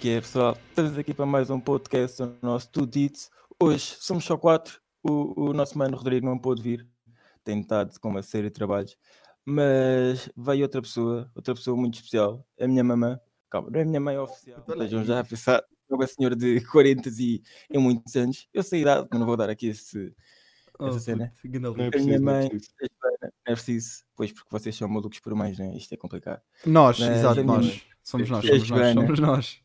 que é, pessoal? Estamos aqui para mais um podcast do nosso Deeds. Hoje somos só quatro. O, o nosso mano Rodrigo não pôde vir, tem estado com uma série de trabalhos, mas veio outra pessoa, outra pessoa muito especial, a minha mamã. Calma, não é a minha mãe oficial, estejam já a pensar, é uma senhora de 40 e, e muitos anos. Eu sei a idade, mas não vou dar aqui esse, essa Oh, cena. puto, ganda Não é A preciso, minha não é mãe, preciso. a Joana, não é preciso, pois porque vocês são malucos por mais, né? Isto é complicado. Nós, Mas exato, a minha nós. mãe- Somos nós, a somos nós, Joana- somos nós.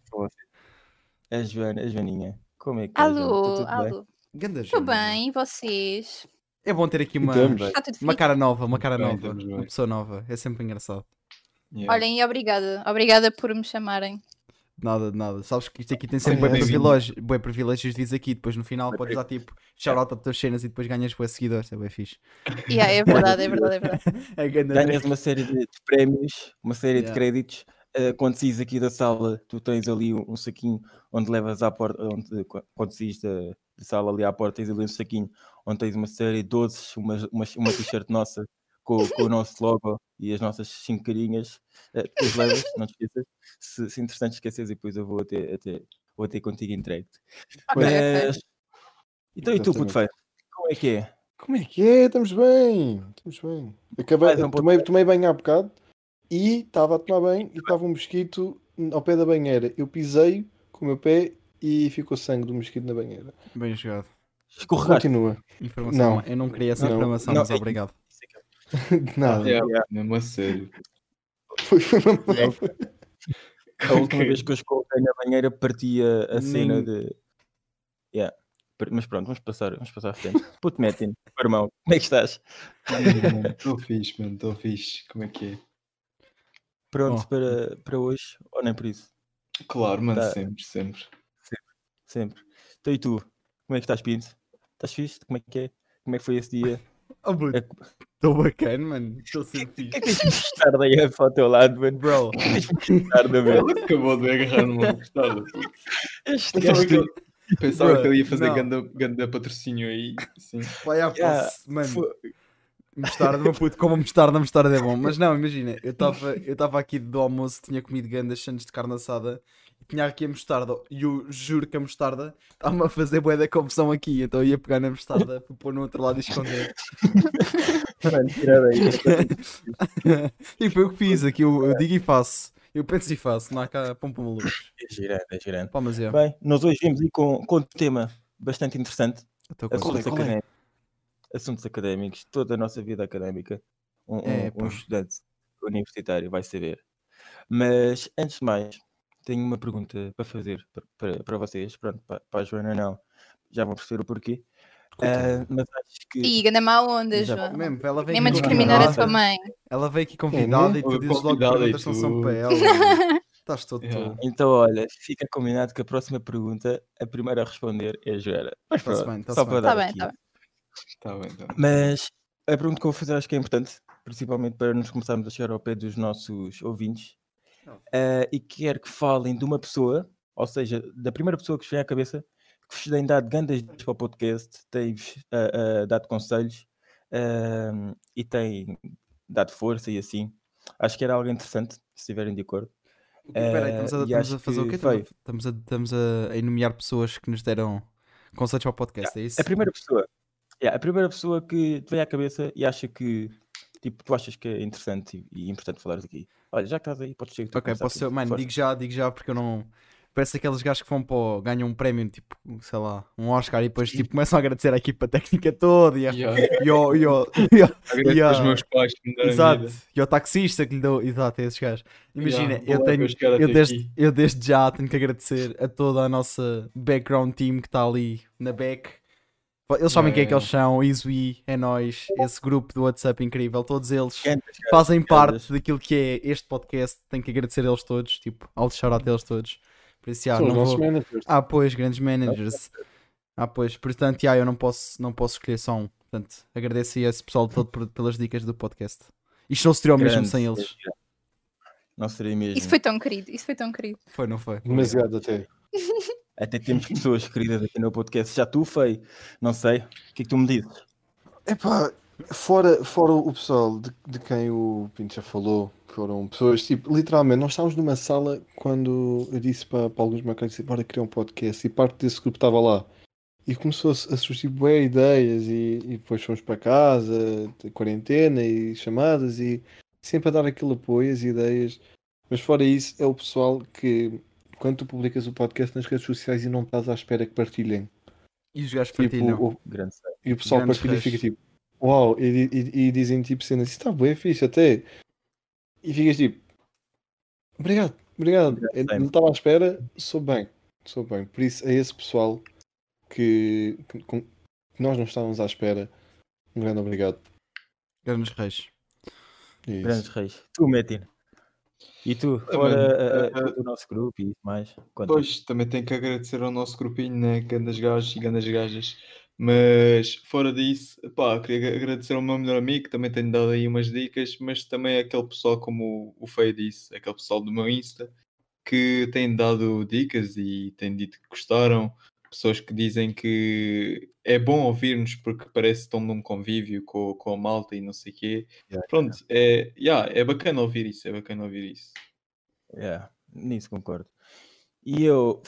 A Joana, a Joaninha, como é que é? Alô, tudo bem? alô. Ganda Estou Joana. bem, e vocês? É bom ter aqui uma, tudo uma cara nova, uma cara Bem, nova, uma pessoa nova. É sempre engraçado. Yeah. Olhem, e obrigada. Obrigada por me chamarem. Nada, nada. Sabes que isto aqui tem sempre bem privilégios, bué privilégios diz aqui. Depois no final Bué podes dar tipo shout-out a tuas cenas e depois ganhas bué seguidores. É bem fixe. Yeah, é verdade, é verdade, é verdade. É Ganhas uma série de, de prémios, uma série Yeah. de créditos. Uh, quando saís aqui da sala, tu tens ali um, um saquinho onde levas à porta, onde, qu- quando saís da, da sala ali à porta, tens ali um saquinho onde tens uma série de doces, uma, uma, uma t-shirt nossa com, com o nosso logo e as nossas cinco carinhas. Uh, depois levas, não te esqueças. Se, se interessante esqueces, e depois eu vou até, até, vou até contigo entregue. Ok, ok. Mas. Então e tu, puto feio? Como é que é? Como é que é? Estamos bem. Estamos bem. Acabei, um tomei, tomei banho há bocado e estava a tomar banho e estava um mosquito ao pé da banheira. Eu pisei com o meu pé e ficou sangue do mosquito na banheira. Bem jogado. Escorregaste. Continua. Informação. Não. Eu não queria essa Não. informação, Não, mas é- obrigado. Nada. Yeah, mesmo a sério. Foi, uma A última vez que eu escorreguei na banheira partia a cena Nem- de. Yeah. Mas pronto, vamos passar, vamos passar à frente. Puto Metin, meu irmão, como é que estás? Estou fixe, mano, estou fixe. Como é que é? Pronto Oh. para, para hoje? Ou nem por isso? Claro, mano, Tá. sempre, sempre. Sempre. Então e tu? Como é que estás, Pinto? Estás fixe? Como é que é? Como é que foi esse dia? Oh, É Estou bacana, mano. Estou sempre O que é que tens de estar daí ao teu lado, mano? Bro, Estar da vez. Ele acabou de agarrar numa gostada. Este Pensava, gajo pensava Bro, que ele ia fazer ganda, ganda patrocínio aí. Sim. vai à Yeah, posse, mano. foi- Mostarda, meu puto, como mostarda, mostarda é bom. Mas não, imagina, eu estava eu tava aqui do almoço, tinha comido grandes chantes de carne assada tinha aqui a mostarda. E eu juro que a mostarda estava-me a fazer bué da confusão aqui. Então eu ia pegar na mostarda para pôr no outro lado e esconder. Mano, tira daí. e foi o que fiz aqui. Eu, eu digo e faço. Eu penso e faço. Não há cá para malucos. É girando, é girando. Pá, mas é. Bem, nós hoje vimos aí com, com um tema bastante interessante. Assuntos, qual é? académicos, assuntos académicos, toda a nossa vida académica, um, um- É, um estudante universitário vai saber. Mas antes de mais, tenho uma pergunta para fazer para, vocês. Pronto, para, para a Joana não, já vão perceber o porquê. Ah, mas acho que Ih, ganda má onda, Já- João. Mesmo, ela veio Mesmo a discriminar a tua mãe. Ela veio aqui convidada né? e tu Foi dizes logo perguntas que não são tu- para ela. Estás todo Yeah. todo. então, olha, fica combinado que a próxima pergunta, a primeira a responder é a Joana. Mas pronto, bem, só bem. para Tá dar bem, aqui. tá bem. Tá bem, tá bem. Mas a pergunta que eu vou fazer acho que é importante, principalmente para nos começarmos a chegar ao pé dos nossos ouvintes, Eh, e quero que falem de uma pessoa, ou seja, da primeira pessoa que vos vem à cabeça, que vos tem dado grandes dicas para o podcast, tem-vos ah, ah, dado conselhos ah, e tem dado força e assim. Acho que era algo interessante, se estiverem de acordo. Espera aí, estamos a, Eh, estamos a fazer o que quê? Estamos a, foi. estamos a, estamos a- pessoas que nos deram conselhos para o podcast, é isso? A primeira pessoa, yeah, a primeira pessoa que te vem à cabeça e acha que tipo, tu achas que é interessante e, e importante falares aqui. Olha, já que estás aí, podes ser tu a Ok, posso ser, Pinto, mano, digo já, digo já porque eu não. Parece aqueles gajos que vão para o, ganham um prémio, tipo, sei lá, um Oscar e depois tipo, começam a agradecer a equipa técnica toda e, a, Yeah. e, ao, e, ao, e, ao, Agradeço Yeah. aos meus pais que me deram exato, vida. e ao taxista que lhe deu, exato, esses gajos. Imagina, Yeah, eu boa, tenho, chegar eu desde, aqui. eu desde já tenho que agradecer a toda a nossa background team que está ali na back. Eles sabem quem é que Yeah, eles são, Izui, é nós, esse grupo do WhatsApp incrível, todos eles fazem parte daquilo que é este podcast. Tenho que agradecer a eles todos, tipo, ao deixar a eles todos. Por isso, os não vou... managers. Ah, pois, grandes managers. Ah, pois, portanto, já, eu não posso, não posso escolher só um. Portanto, agradeço a esse pessoal todo por- pelas dicas do podcast. Isto não seria o mesmo Grande, sem é eles. Não seria mesmo. Isso foi tão querido, isso foi tão querido. Foi, não foi? Demasiado até. Até temos pessoas queridas aqui no podcast. Já tu, Fei, não sei. O que é que tu me dizes? Epá, Fora, fora o pessoal de, de quem o Pinto já falou, foram pessoas, tipo, literalmente, nós estávamos numa sala quando eu disse para, para alguns macacos, disse, bora criar um podcast, e parte desse grupo estava lá. E começou a, surgir bué ideias, e, e depois fomos para casa, quarentena, e chamadas, e sempre a dar aquele apoio, as ideias. Mas fora isso, é o pessoal que, quando tu publicas o podcast nas redes sociais e não estás à espera que partilhem. E os gajos Tipo, partilham. o, e o pessoal Grandes partilha e fica tipo, uau, e, e- e dizem tipo cenas, isso está bem fixe até. E ficas tipo, obrigado, obrigado. Obrigado, não estava à espera, sou bem, sou bem. Por isso é esse pessoal que, que- com- que nós não estávamos à espera. Um grande obrigado. Grandes reis. É isso. Grandes reis. Tu, Metin. E tu, Ah, fora mano, ah, ah, ah, do nosso grupo e mais? Conta. Pois, também tenho que agradecer ao nosso grupinho, né? Gandas gajos e gandas gajas. Mas fora disso, pá, queria agradecer ao meu melhor amigo, que também tem dado aí umas dicas, mas também aquele pessoal, como o o Feio disse, aquele pessoal do meu Insta, que tem dado dicas e tem dito que gostaram. Pessoas que dizem que é bom ouvir-nos porque parece que estão num convívio com, com a malta e não sei o quê. Yeah, Pronto, é, yeah, é bacana ouvir isso, é bacana ouvir isso. Yeah, nisso concordo. E eu,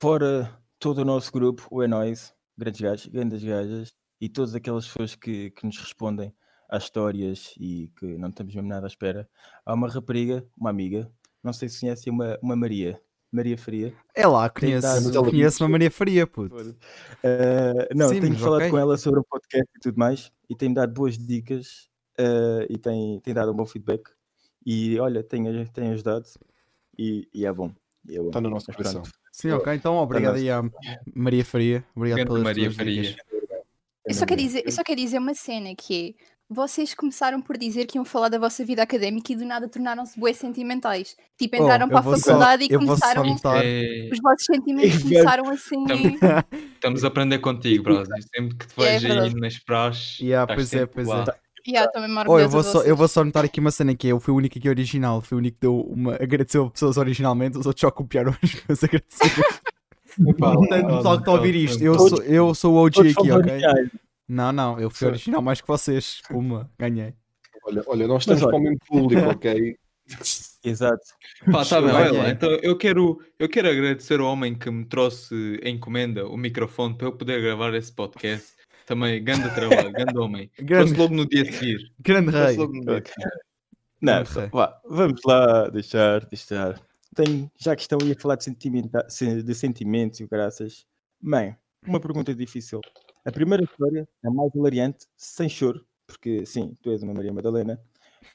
fora todo o nosso grupo, o É Nóis, grandes gajos, grandes gajas, e todas aquelas pessoas que, que nos respondem às histórias e que não estamos mesmo nada à espera, há uma rapariga, uma amiga, não sei se conhecem, uma, uma Maria, Maria Faria. É lá, conheço, dado- conheço uma Maria Faria, puto. Eh, não, Sim, tenho falado ok. com ela sobre o podcast e tudo mais, e tem dado boas dicas eh, e tem, tem dado um bom feedback. E olha, tem, tem ajudado e, e é bom. e é bom. Está no nosso coração. Sim, ok. Então, obrigado aí à Maria Faria. Obrigado Grande pelas Maria Faria. dicas. Eu só, quero dizer, eu só quero dizer uma cena que é. Vocês começaram por dizer que iam falar da vossa vida académica e do nada tornaram-se bué sentimentais. Tipo, Oh, entraram eu para a vou só- faculdade e começaram. É- Os vossos sentimentos começaram assim. Estamos a aprender contigo, brother. Sempre que te É vejo aí verdade. nas praxes. Yeah, pois é, pois lá. é. Yeah, Oh, eu vou, só, eu vou só notar aqui uma cena que é, eu fui o único que é original, fui o único que deu uma. agradeceu a pessoas originalmente, os outros só copiaram as meus agradecimentos. Portanto, pessoal que está a ouvir isto, eu sou, eu sou o OG aqui, ok? Não, não, eu fui original mais que vocês. Puma, ganhei. Olha, olha, nós estamos olha- para o mesmo público, ok? Exato. Pá, tá bem, olha lá. Então eu quero, eu quero agradecer ao homem que me trouxe em encomenda o microfone para eu poder gravar esse podcast. Também, grande trabalho, grande homem. Grande, Trouxe logo no dia a seguir. grande rei. logo no dia a seguir. Não, Não vá, vamos lá deixar, deixar. Tenho, já que estão aí a falar de, sentimenta- se- de sentimentos e graças. Bem, uma pergunta difícil. A primeira história, a mais hilariante, sem choro, porque sim, tu és uma Maria Madalena.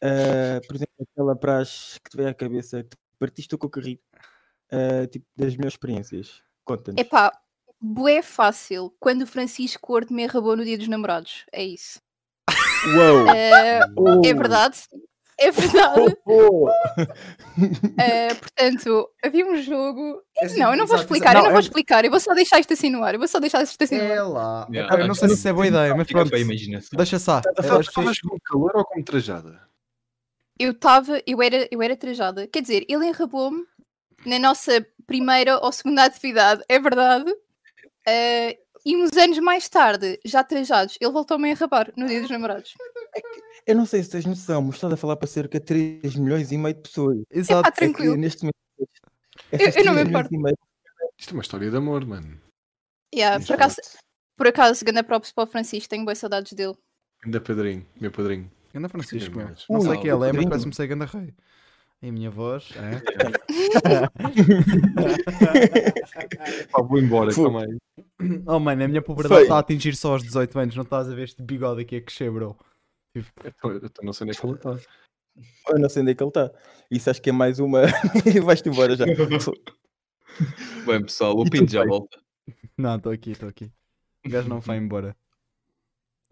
Ah, por exemplo, aquela praxe que te veio à cabeça, que te partiste o a rir, ah, tipo, das minhas experiências. Conta-nos. Epá, bué fácil. Quando o Francisco Corte me arrabou no dia dos namorados. É isso. Uou! Eh, Oh, é verdade. É verdade. oh, oh. Portanto, havia um jogo. É assim, não, eu não vou explicar, exato. eu não Não, vou é- explicar, eu vou só deixar isto assim no ar. Eu vou só deixar isto assim no ar. É lá. Yeah, eu não sei se isso é boa ideia, mas Fica pronto. Deixa só. As pessoas- Estavas com calor ou com trajada? Eu estava, eu era, eu era trajada. Quer dizer, ele enrabou-me na nossa primeira ou segunda atividade, é verdade. Eh, e uns anos mais tarde, já trajados, ele voltou-me a enrabar no dia dos namorados. Eu não sei se tens noção, mas estás a falar para cerca de 3 milhões e meio de pessoas. Exato. É que tranquilo. neste momento. eu essas não me 3 milhões importo. Isto é uma história de amor, mano. Yeah, por é acaso, por acaso, ganda props para o Francisco, tenho boas saudades dele. Ainda padrinho, meu padrinho. Anda Francisco, meu. Não sei não, quem ele é, mas parece-me ser ganda rei. E a minha voz é. Pá, vou embora também. Oh mano, a minha Feio. está a atingir só aos 18 anos, não estás a ver este bigode aqui a crescer, bro. Eu tô- eu tô- não sei onde é que ele está. Eu não sei onde é que ele está. Isso acho que é mais uma. Vais-te embora já. Bem, pessoal, o Pinto já volta. Não, estou aqui, estou aqui. O gajo não vai embora.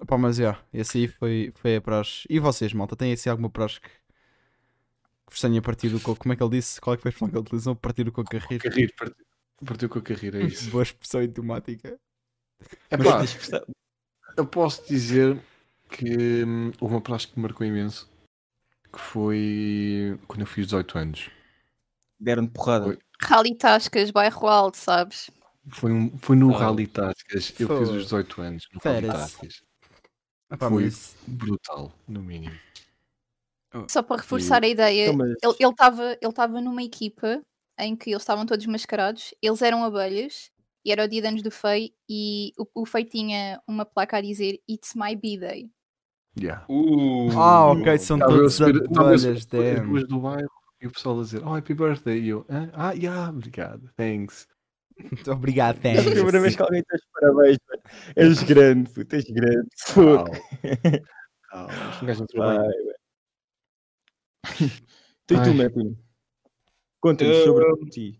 Pá, mas já, esse aí foi, foi a praxe. E vocês, malta, têm assim alguma praxe que, que vos tenha partido o coco? Como é que ele disse? Qual é que foi a expressão que ele utilizou? Partir o coco a rir. Carrir, partiu, partiu com a carreira, é isso. Boa expressão automática. É pá, eu posso dizer que hum, houve uma praxe que me marcou imenso. Que foi quando eu fiz 18 anos. Deram-te porrada. Foi. Rally Tascas, bairro alto, sabes? Foi, um, foi no Ah. Rally Tascas. Eu fiz os 18 anos no Rally. Tascas. Foi mas brutal, no mínimo. Só para reforçar a ideia, Então, mas- ele ele estava ele tava numa equipa em que eles estavam todos mascarados, eles eram abelhas e era o dia de anos do Fei e o, o Fei tinha uma placa a dizer It's my B-Day. Yeah. Uh, Ah, ok, são subir as damn. ruas do bairro e o pessoal a dizer, oh, happy birthday. E eu, "Hã? ah, yeah, obrigado, thanks. Obrigado, É a thanks. primeira vez que alguém te parabéns, mano. És grande, puto, és grande. Calma. Calma, este gajo velho. Tu e tu. Mepin? Conta-nos sobre ti.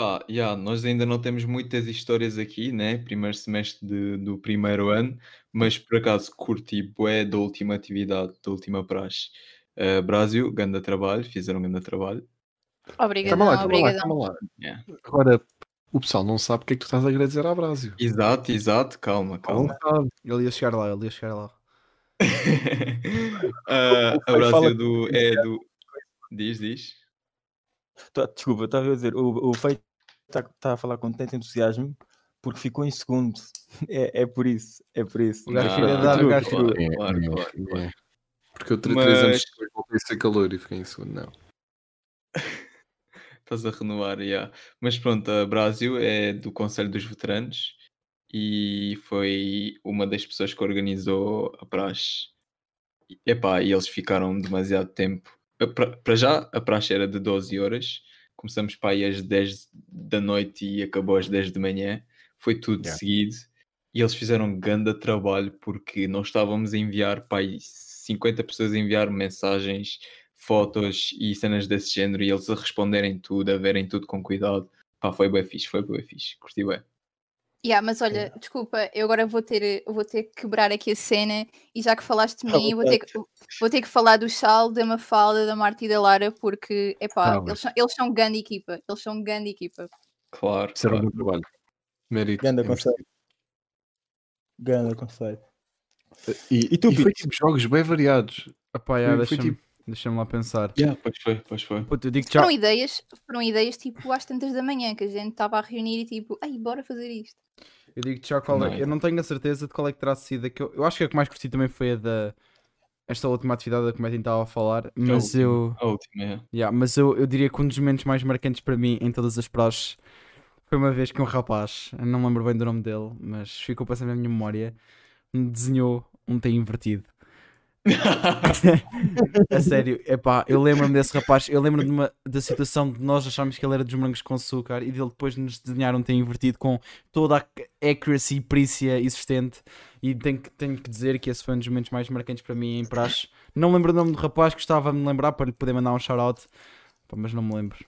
Pá, yeah, nós ainda não temos muitas histórias aqui, né? Primeiro semestre de- do primeiro ano, mas por acaso curti bué da última atividade, da última praxe. Uh, Brasil, ganda trabalho, fizeram ganda trabalho. Obrigadão, Calma lá, calma lá, obrigadão. calma lá. Yeah. Agora, o pessoal não sabe o que é que tu estás a agradecer à Brásio. Exato, exato, calma, calma. Sabe. Ele ia chegar lá, ele ia chegar lá. Ah, O a fala Brasil do, é do. Diz, diz. Tá, Desculpa, estava a dizer, o, o Feito está a falar com tanto entusiasmo porque ficou em segundo. É, é por isso, é por isso. O gajo Não, queria dar, o gajo Claro, claro, claro. Porque eu três anos depois voltei a ser calor e fiquei em segundo, não. Estás a renovar, yeah. Mas pronto, a Brasil é do Conselho dos Veteranos e foi uma das pessoas que organizou a praxe. Epá, e eles ficaram demasiado tempo. Para já, a praxe era de 12 horas. Começamos para aí às 10 da noite e acabou às 10 de manhã. Foi tudo Yeah. seguido. E eles fizeram um grande trabalho porque nós estávamos a enviar para aí 50 pessoas a enviar mensagens fotos e cenas desse género e eles a responderem tudo, a verem tudo com cuidado. Pá, foi bem fixe, foi bem fixe, curti bem. Yeah, mas olha, desculpa, eu agora vou ter, vou ter que quebrar aqui a cena e já que falaste de mim, vou ter, que, vou ter que falar do Chal, da Mafalda, da Marta e da Lara, porque epá, Ah, eles, são, eles são grande equipa, eles são grande equipa. Claro, um claro. bom trabalho. Mérito. Ganda é conceito. Ganda conceito. E, E tu, e foi tipo jogos bem variados. Epá, yeah, deixa-me tipo- deixa-me lá pensar. Yeah, pois foi, pois foi. Puto, eu digo. Foram ideias, foram ideias tipo às tantas da manhã, que a gente estava a reunir e tipo, ai, bora fazer isto. Eu digo já qual é. Não. Eu não tenho a certeza de qual é que terá sido. a que eu, eu acho que a que mais curti também foi a da. Esta última atividade da que o Metin estava a falar. Mas última. eu. A última, é. Yeah, mas eu, eu diria que um dos momentos mais marcantes para mim em todas as praxes foi uma vez que um rapaz, não me lembro bem do nome dele, mas ficou passando na minha memória, me desenhou um T invertido. A sério, epá, eu lembro-me desse rapaz, eu lembro-me de uma- da situação de nós acharmos que ele era dos morangos com açúcar e dele depois nos desenhar um T invertido com toda a accuracy e perícia existente. E tenho que, tenho que dizer que esse foi um dos momentos mais marcantes para mim em praxe. Não lembro o nome do rapaz, gostava de me lembrar para lhe poder mandar um shout-out, mas não me lembro.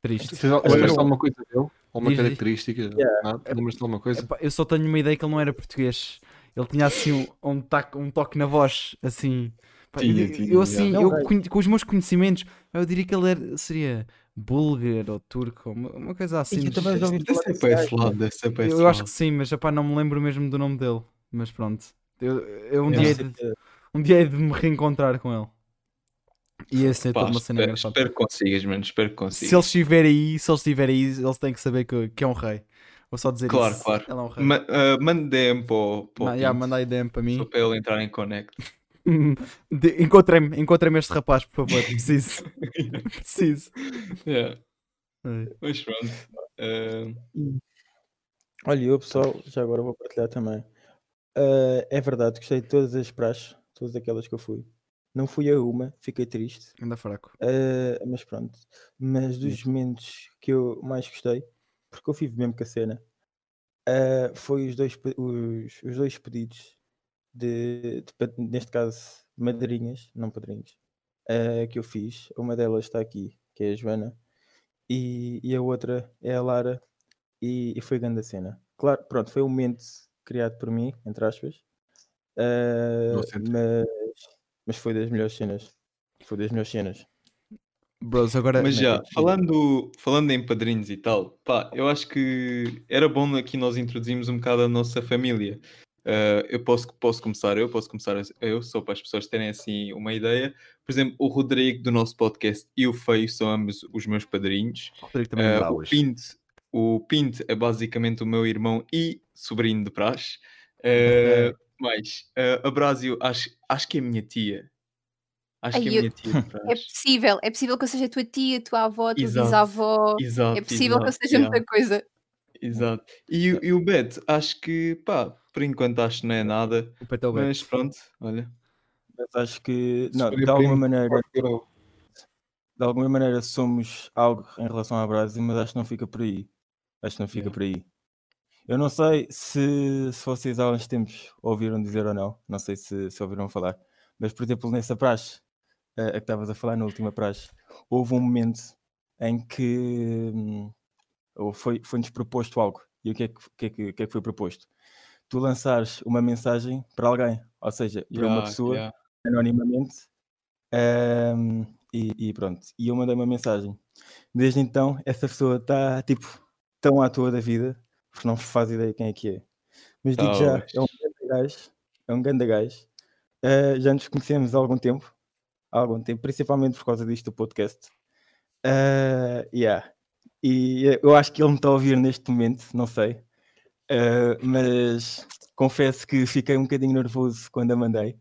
Triste. Lembras-te alguma coisa dele? Alguma diz. característica? Yeah. Nada? Lembras-te alguma coisa? Epá, eu só tenho uma ideia que ele não era português. Ele tinha assim um, um, taque, um toque na voz, assim. Pá, Tinha, eu, tinha, eu, assim, eu Não, conhe- com os meus conhecimentos, eu diria que ele era, seria búlgaro ou turco, uma, uma coisa assim. eu também já ouvi Deve falar para esse gajo, lado, mano. deve ser para esse eu, eu acho que sim, mas epá, não me lembro mesmo do nome dele. Mas pronto. Eu, eu um, Deve dia de, um dia hei de me reencontrar com ele. E esse é Pá, toda uma cena espero, engraçada. espero que consigas, mano, espero que Se consigas. ele estiver aí, se ele estiver aí, eles têm que saber que, que é um rei. Vou só dizer Claro, isso. claro. Ele é um. Ma uh, mande DM para o DM para mim. só para ele entrar em connect. Encontrem-me, encontrem-me este rapaz, por favor. Preciso. Preciso. Yeah, É. Mas pronto. Uh, Olha, eu pessoal, já agora vou partilhar também. Ah, é verdade, gostei de todas as praxes, todas aquelas que eu fui. Não fui a uma, fiquei triste. Anda fraco. ah, mas pronto. Mas dos momentos que eu mais gostei, porque eu vivo mesmo com a cena, ah, foi os dois, os, os dois pedidos de, de neste caso, madrinhas, não padrinhos, ah, que eu fiz. Uma delas está aqui, que é a Joana, e, e a outra é a Lara, e, e foi grande a cena. Claro, pronto, foi um momento criado por mim, entre aspas, centro. mas, mas foi das melhores cenas. Foi das melhores cenas. Bros, agora. Mas é já, falando, falando em padrinhos e tal, pá, eu acho que era bom aqui nós introduzirmos um bocado a nossa família. Uh, eu posso, posso começar eu, posso começar eu, só para as pessoas terem assim uma ideia. Por exemplo, o Rodrigo do nosso podcast e o Feio são ambos os meus padrinhos. Rodrigo também Uh, o. Pinto, o Pinto é basicamente o meu irmão e sobrinho de praxe. Uh, Mais. eh, a Brásio, acho, acho que é a minha tia. Acho que é Ai, a minha tia. É possível, é possível que eu seja a tua tia, a tua avó, a tua Exato, bisavó. Exato. É possível que eu exato, seja yeah, muita coisa. Exato. E, o- e o Beto, acho que, pá, por enquanto acho que não é nada. O Beto é o Beto. Mas pronto, olha. Mas acho que, não, de alguma maneira, de alguma maneira somos algo em relação à Brasil, mas acho que não fica por aí. Acho que não fica Yeah. por aí. Eu não sei se, se vocês há uns tempos ouviram dizer ou não, não sei se, se ouviram falar, mas por exemplo, nessa praxe, a, que estavas a falar na última praxe, houve um momento em que hum, ou foi, foi-nos proposto algo. E o que é que, que, é que, que é que foi proposto? Tu lançares uma mensagem para alguém, ou seja, para uma Yeah, pessoa, yeah. anonimamente, Ahm, e, e pronto, e eu mandei uma mensagem. Desde então, essa pessoa está tipo tão à toa da vida, porque não faz ideia quem é que é. Mas digo já, é um grande gajo, é um grande gajo. Ah, já nos conhecemos há algum tempo, há algum tempo, principalmente por causa disto do podcast. Ah, yeah. E eu acho que ele me está a ouvir neste momento, não sei. Ah, mas confesso que fiquei um bocadinho nervoso quando a mandei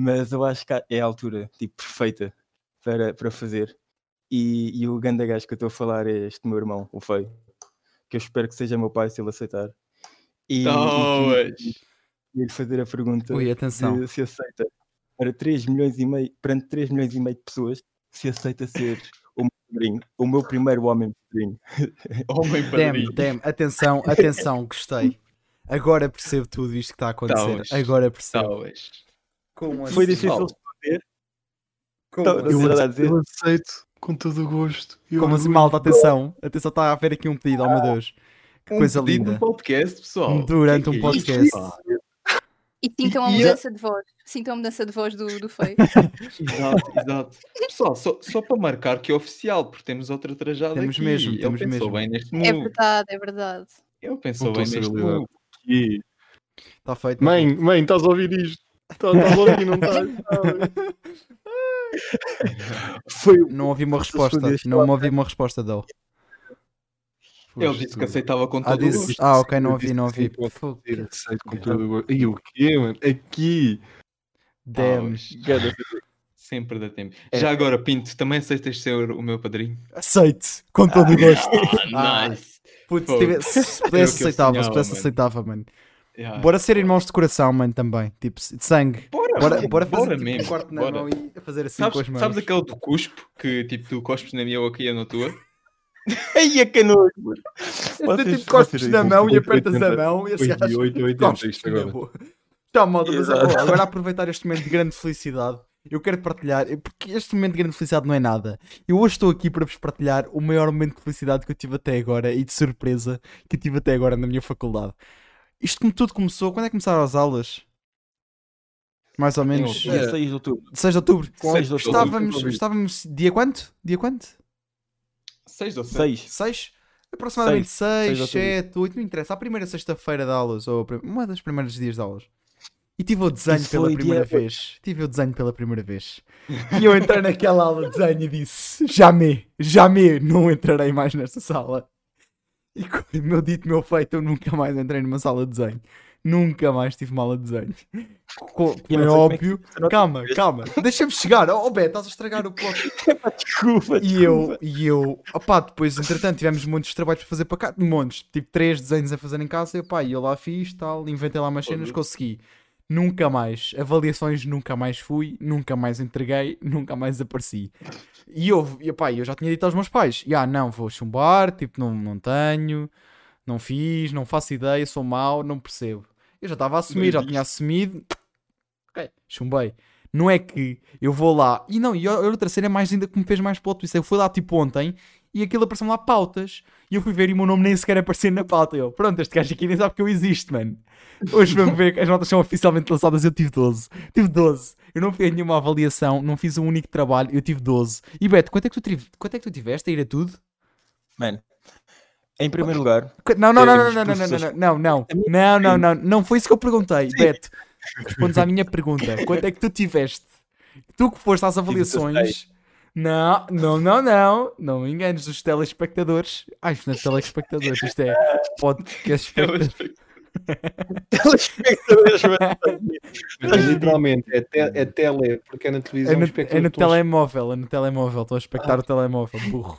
mas eu acho que é a altura tipo, perfeita para, para fazer. E, e o grande gajo que eu estou a falar é este meu irmão, o Feio, que eu espero que seja meu pai se ele aceitar. E, e Boas. que- queria fazer a pergunta Ui, atenção. se aceita para 3 milhões e meio, perante 3 milhões e meio de pessoas, se aceita ser o meu padrinho, o meu primeiro homem padrinho. Homem Damn, padrinho. damn. Atenção, atenção, gostei. Agora percebo tudo isto que está a acontecer. Talvez. Agora percebo. Talvez. Como Foi assim? difícil Paulo. responder. Como Então, assim? não sei nada a dizer. Eu aceito com todo o gosto. E Como assim, malta? Atenção. Atenção, está a haver aqui um pedido, oh meu Deus. Que coisa um pedido linda. no podcast, pessoal. Durante Que um que é podcast. pá? E sintam a E- mudança de voz. Sintam a mudança de voz do, do feio. Exato, exato. Pessoal, só, só para marcar que é oficial, porque temos outra trajada Temos aqui. mesmo, Ele temos pensou mesmo. bem neste É move. verdade, é verdade. Ele pensou bem neste move. E Está feito. Mãe, mãe, estás a ouvir isto? Tá- Estás a ouvir, não estás? foi Não ouvi uma resposta. Não ouvi uma resposta dele. Ele disse que aceitava com Ah, todo o disse... gosto. ah, ok, não ouvi, não ouvi. aceito com todo o gosto. E o quê, mano? Aqui. Damn. Ganda- Sempre dá tempo. É. Já agora, Pinto, também aceitas ser o meu padrinho? Aceite. Com todo o gosto. Ah, nice. Putz, se, tivesse- se o pudesse aceitava, se sonhava, pudesse mano. aceitava, mano. Yeah. Bora ser irmãos de coração, mano, também. Tipo, de sangue. Bora, Bora, mano, bora fazer bora tipo, mesmo. um corte na bora. mão e fazer assim com as Sabes, mãos. sabes aquele do cuspo que tipo tu cospes na minha boca e eu na tua? É que nojo, mano. Vocês- tipo cospes vocês- na mão e apertas a oitenta. mão e oito, oitenta, cospes isto na agora. boca. Tchau, malta, mas Exato. agora, aproveitar este momento de grande felicidade. Eu quero partilhar, porque este momento de grande felicidade não é nada. Eu hoje estou aqui para vos partilhar o maior momento de felicidade que eu tive até agora e de surpresa que eu tive até agora na minha faculdade. Isto como tudo começou, quando é que começaram as aulas? Mais ou menos. Dia 6 de outubro. 6 de outubro. Com seis de outubro. Estávamos, estávamos. Dia quanto? Dia quanto? 6 ou 7? 6. 6? Aproximadamente Seis. 6, Seis de outubro. 7, 8, não interessa. A primeira sexta-feira de aulas, ou a prim- uma das primeiras dias de aulas. E tive o desenho Isso pela primeira dia vez. Tive o desenho pela primeira vez. E eu entrei naquela aula de desenho e disse: Jamais, jamais não entrarei mais nesta sala. E com o meu dito, meu feito, eu nunca mais entrei numa sala de desenho. Nunca mais tive aula de desenho. Co- Como é é óbvio. Calma, calma. Deixa-me chegar. Oh, Beto, estás a estragar o plot. Desculpa, E eu, e eu, opá, depois entretanto tivemos muitos trabalhos para fazer para cá, montes, tipo três desenhos a fazer em casa, e opá, e eu lá fiz, tal, inventei lá umas cenas, consegui. Nunca mais, avaliações nunca mais fui, nunca mais entreguei, nunca mais apareci. E eu, e, opá, eu já tinha dito aos meus pais, ah, não, vou chumbar, tipo, não, não tenho, não fiz, não faço ideia, sou mau, não percebo. Eu já estava a assumir, já tinha assumido, ok, chumbei. Não é que eu vou lá. E não, e a outra cena é mais ainda que me fez mais plot twist. Eu fui lá tipo ontem e aquilo apareceu lá pautas. E eu fui ver e o meu nome nem sequer apareceu na pauta. Eu, pronto, este gajo aqui nem sabe que eu existo, mano. Hoje vamos ver que as notas são oficialmente lançadas. Eu tive 12. Tive 12. Eu não fiz nenhuma avaliação, não fiz um único trabalho. Eu tive 12. E Beto, quanto é que tu, tive, quanto é que tu tiveste a ir a tudo? Mano, em primeiro lugar, Qu- Não, não, não, não, não, não, não, não, não, não, não, não, não, não foi isso que eu perguntei, Beto. Respondes à minha pergunta. Quanto é que tu tiveste? Tu que foste às avaliações. Não, não, não, não. Não me enganes os telespectadores. Ai, isto não é telespectadores, isto é podcast espectadores. Telespectadores, Mas é literalmente, é, te, é tele, porque é na televisão. É no, é no telemóvel, é no telemóvel. Estou a expectar o telemóvel, burro.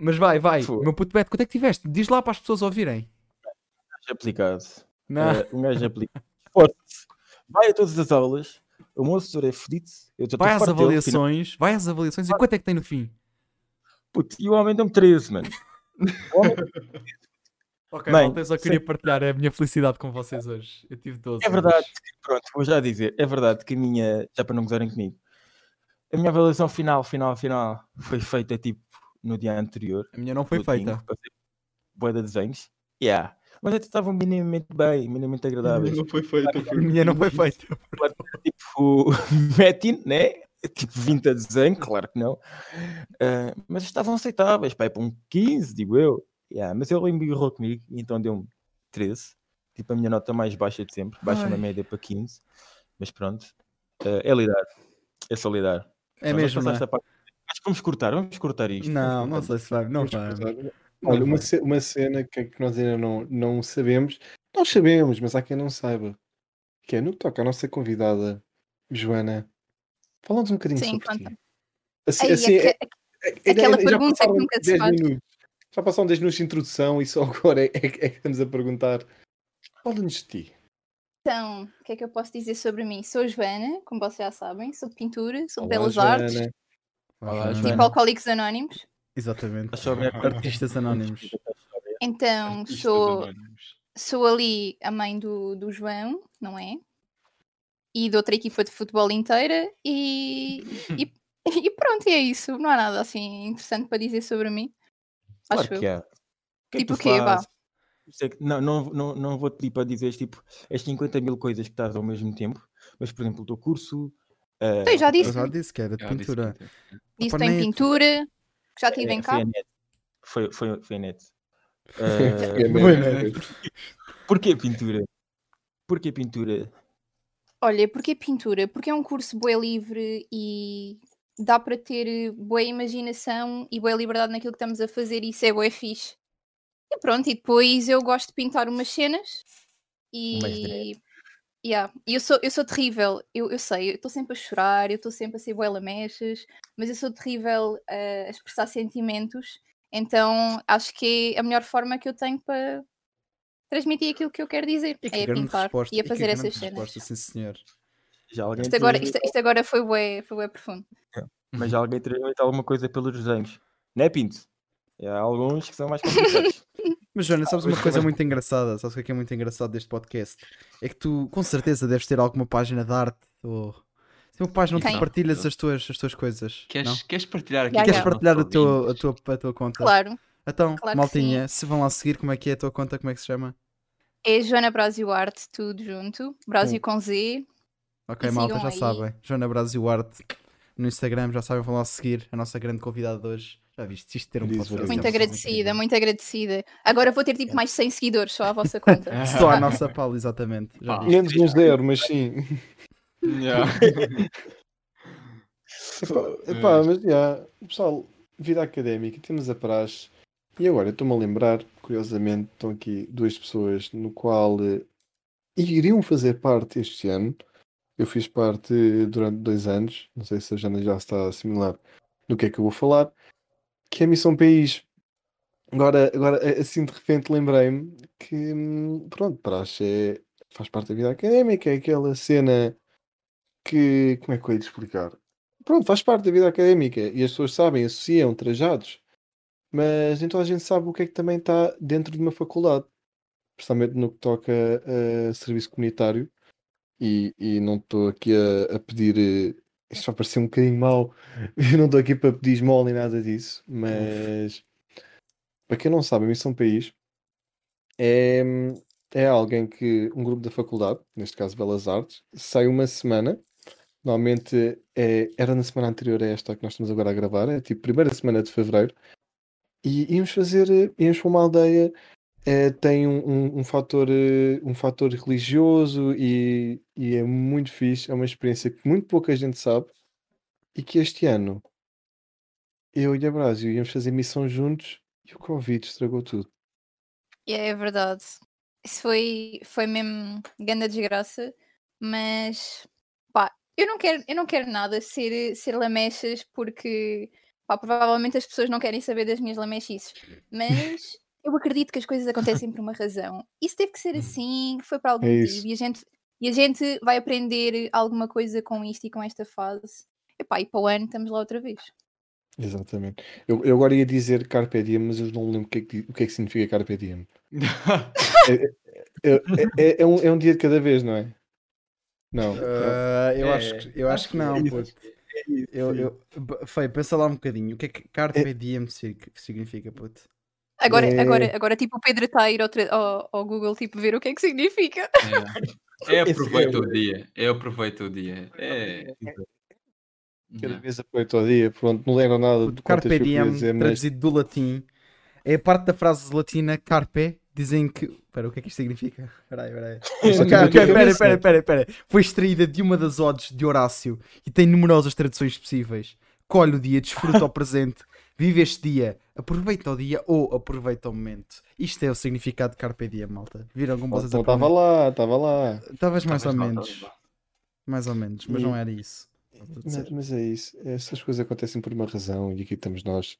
Mas vai, vai. Fogo. Meu puto Beto, quanto é que tiveste? Diz lá para as pessoas ouvirem. aplicado. Não. Eh, um gajo aplica. Esforça-se. Vai a todas as aulas. O meu assessor é fedido. Vai às avaliações, vai às avaliações e quanto é que tem no fim? Puto, e o homem deu-me 13, mano. Homem- Ok, malta, eu só queria partilhar a minha felicidade com vocês hoje. Eu tive 12. É verdade, que- pronto, vou já dizer, é verdade que a minha, já para não gozarem comigo, a minha avaliação final, final, final, foi feita tipo no dia anterior. A minha não foi feita. Boa de desenhos. Yeah. Mas até estavam minimamente bem, minimamente agradáveis. Não foi feito. A minha não foi feita. tipo, Metin, né? Tipo 20 a desenho, claro que não. Ah, mas estavam aceitáveis, pai, para um 15, digo eu. Yeah, mas ele embirrou comigo e então deu-me 13. Tipo a minha nota mais baixa de sempre. Baixa na Ai. média para 15. Mas pronto. Ah, é lidar. É só lidar. É mesmo, não é? parte. Acho que vamos cortar, vamos cortar isto. Não, não sei se vai. Não vai. Olha, uma, ce- uma cena que, que nós ainda não, não sabemos, nós sabemos, mas há quem não saiba, que é no que toca à nossa convidada, Joana. Fala-nos um bocadinho Sim, sobre conta. ti. Assim, Aí, assim, aque- é- é- aquela pergunta que nunca se 10 faz. minutos. Já passaram 10 minutos de introdução e só agora é, é que é que estamos a perguntar. Fala-nos de ti. Então, o que é que eu posso dizer sobre mim? Sou Joana, como vocês já sabem, sou de pintura, sou de Olá, belas Joana. artes, Olá, tipo. Alcoólicos Anónimos. Exatamente. Sobre Artistas anónimos. Então, Artistas sou, anónimos. sou ali a mãe do, do João, não é? E de outra equipa de futebol inteira e, e, e pronto, e é isso. Não há nada assim interessante para dizer sobre mim. Claro Acho que há. O que é que Tipo o quê? Vá. Não, não, não, não vou te pedir para dizeres tipo as 50 mil coisas que estás ao mesmo tempo, mas por exemplo, o teu curso. Eu já Eu disse, já disse que era de pintura. Opa, tem pintura, que já estive é, em foi a cá. net. Foi, foi, foi a net. É, Ah, mas- né? Porquê pintura? Porquê pintura? Olha, porquê pintura? Porque é um curso bué livre e dá para ter boa imaginação e boa liberdade naquilo que estamos a fazer e isso é bué fixe. E pronto, e depois eu gosto de pintar umas cenas e... Yeah. E eu sou, eu sou terrível, eu, eu sei, eu estou sempre a chorar, eu estou sempre a ser bué lamechas, mas eu sou terrível a, a expressar sentimentos, então acho que é a melhor forma que eu tenho para transmitir aquilo que eu quero dizer, E que é a pintar resposta. e a fazer grande essas cenas. sim senhor. Já alguém Isto agora, isto, isto agora foi bué, foi bué profundo. Mas já alguém transmite alguma coisa pelos desenhos. Não é Pinto? E Há alguns que são mais complicados. Mas Joana, sabes uma coisa muito engraçada? Sabes o que é que é muito engraçado deste podcast? É que tu, com certeza, deves ter alguma página de arte ou tem uma página onde partilhas as tuas, as tuas coisas. não? Queres, queres partilhar aqui? Queres partilhar nossos teu, a, tua, a tua conta? Claro, Então, claro maltinha, se vão lá seguir, como é que é a tua conta? Como é que se chama? é Joana Brasil Arte, tudo junto. Brasil com Z. Ok, E malta, já aí. sabem. Joana Brasil Arte no Instagram, já sabem, vão lá seguir a nossa grande convidada de hoje. Já viste, isto ter um podcast. Muito é agradecida, muito agradecida. Agora vou ter tipo mais 100 seguidores só à vossa conta. Estou à nossa pala, exatamente. Já viste. Menos um zero, mas sim. Yeah. Epá, epá, mas já, pessoal, vida académica, temos a praxe. E agora, estou-me a lembrar, curiosamente, estão aqui duas pessoas no qual eh, iriam fazer parte este ano. Eu fiz parte durante dois anos, não sei se a Jana já está a assimilar no que é que eu vou falar, que é Missão País. Agora, agora a- assim de repente lembrei-me que, hum, pronto, praxe é, faz parte da vida académica, é aquela cena que, como é que eu ia te explicar? Pronto, faz parte da vida académica e as pessoas sabem, associam, trajados, mas toda a gente sabe o que é que também está dentro de uma faculdade, principalmente no que toca a serviço comunitário. E, e não estou aqui a, a pedir, eh, isto vai parecer um bocadinho mau, eu não estou aqui para pedir esmola nem nada disso, mas para quem não sabe, a Missão País é, é alguém que um grupo da faculdade, neste caso Belas Artes, sai uma semana. Normalmente é, era na semana anterior a esta que nós estamos agora a gravar, é tipo primeira semana de fevereiro, e íamos fazer, íamos para uma aldeia, eh, tem um, um, um fator, eh, um fator religioso e, e é muito fixe, é uma experiência que muito pouca gente sabe, e que este ano eu e a Brásio íamos fazer missão juntos e o Covid estragou tudo. E é verdade. Isso foi, foi mesmo grande desgraça, mas pá, eu não quero, eu não quero nada ser, ser lamechas porque pá, provavelmente as pessoas não querem saber das minhas lamechices, mas eu acredito que as coisas acontecem por uma razão. Isso teve que ser assim, foi para algum É motivo e a gente, e a gente vai aprender alguma coisa com isto e com esta fase. Epá, e para o ano estamos lá outra vez. Exatamente. Eu, eu agora ia dizer Carpe Diem, mas eu não lembro o que é que, o que, é que significa Carpe Diem. É, é, é um, é um dia de cada vez, não é? Não. Ah, eu, É, acho que, eu acho que não. Eu, eu, Feio, pensa lá um bocadinho. O que é que Carpe Diem sig- significa, puto? Agora, É. agora, agora tipo, o Pedro está a ir ao, ao- ao Google tipo, ver o que é que significa. É, é aproveita é o dia. É aproveita o dia. É. Cada vez aproveito ao dia, pronto, não lembro nada quantas Carpe que eu queria Diem, dizer, mas traduzido do latim, é a parte da frase latina carpe, dizem que... Espera, o que é que isto significa? Espera aí, espera aí. Isso Ok, aqui ok, na tua pera, cabeça. pera, pera, pera. Foi extraída de uma das odes de Horácio e tem numerosas traduções possíveis. Colhe o dia, desfruta o presente, vive este dia, aproveita o dia ou aproveita o momento. Isto é o significado de Carpe Diem, malta. Viram como vocês Então estava aprendem? lá, estava lá. Estavas mais ou menos. Mais ou menos, mas E- não era isso. Mas, mas é isso, essas coisas acontecem por uma razão e aqui estamos nós.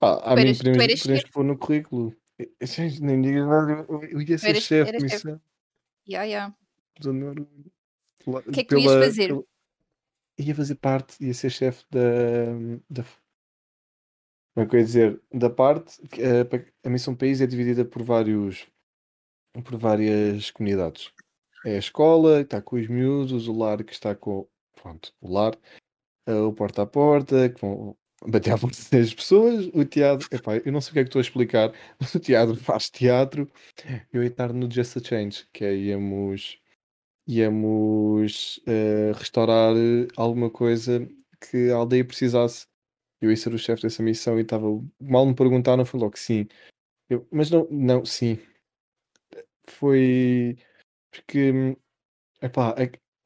Pá, a Tu mim podemos, chefe. pôr no currículo. Eh, eh, gente, Nem me digas nada, eu, ia ser chefe missão. Meu orgulho. Pela- que é que tu ias fazer? pela- Ia fazer parte, ia ser chefe da, da. Como é que eu ia dizer? Da parte. eh, a missão país é dividida por vários. por várias comunidades. É a escola, está com os miúdos, o lar que está com. Pronto, o lar, eh, o porta a porta, que vão bater à porta das pessoas, o teatro. Epá, eu não sei o que é que estou a explicar, mas o teatro faz teatro. Eu ia estar no Just a Change, que é íamos íamos eh, restaurar alguma coisa que a aldeia precisasse. Eu ia ser o chefe dessa missão e estava. Mal me perguntaram, foi logo que sim. Eu, mas não, não, sim. Foi porque epá, a,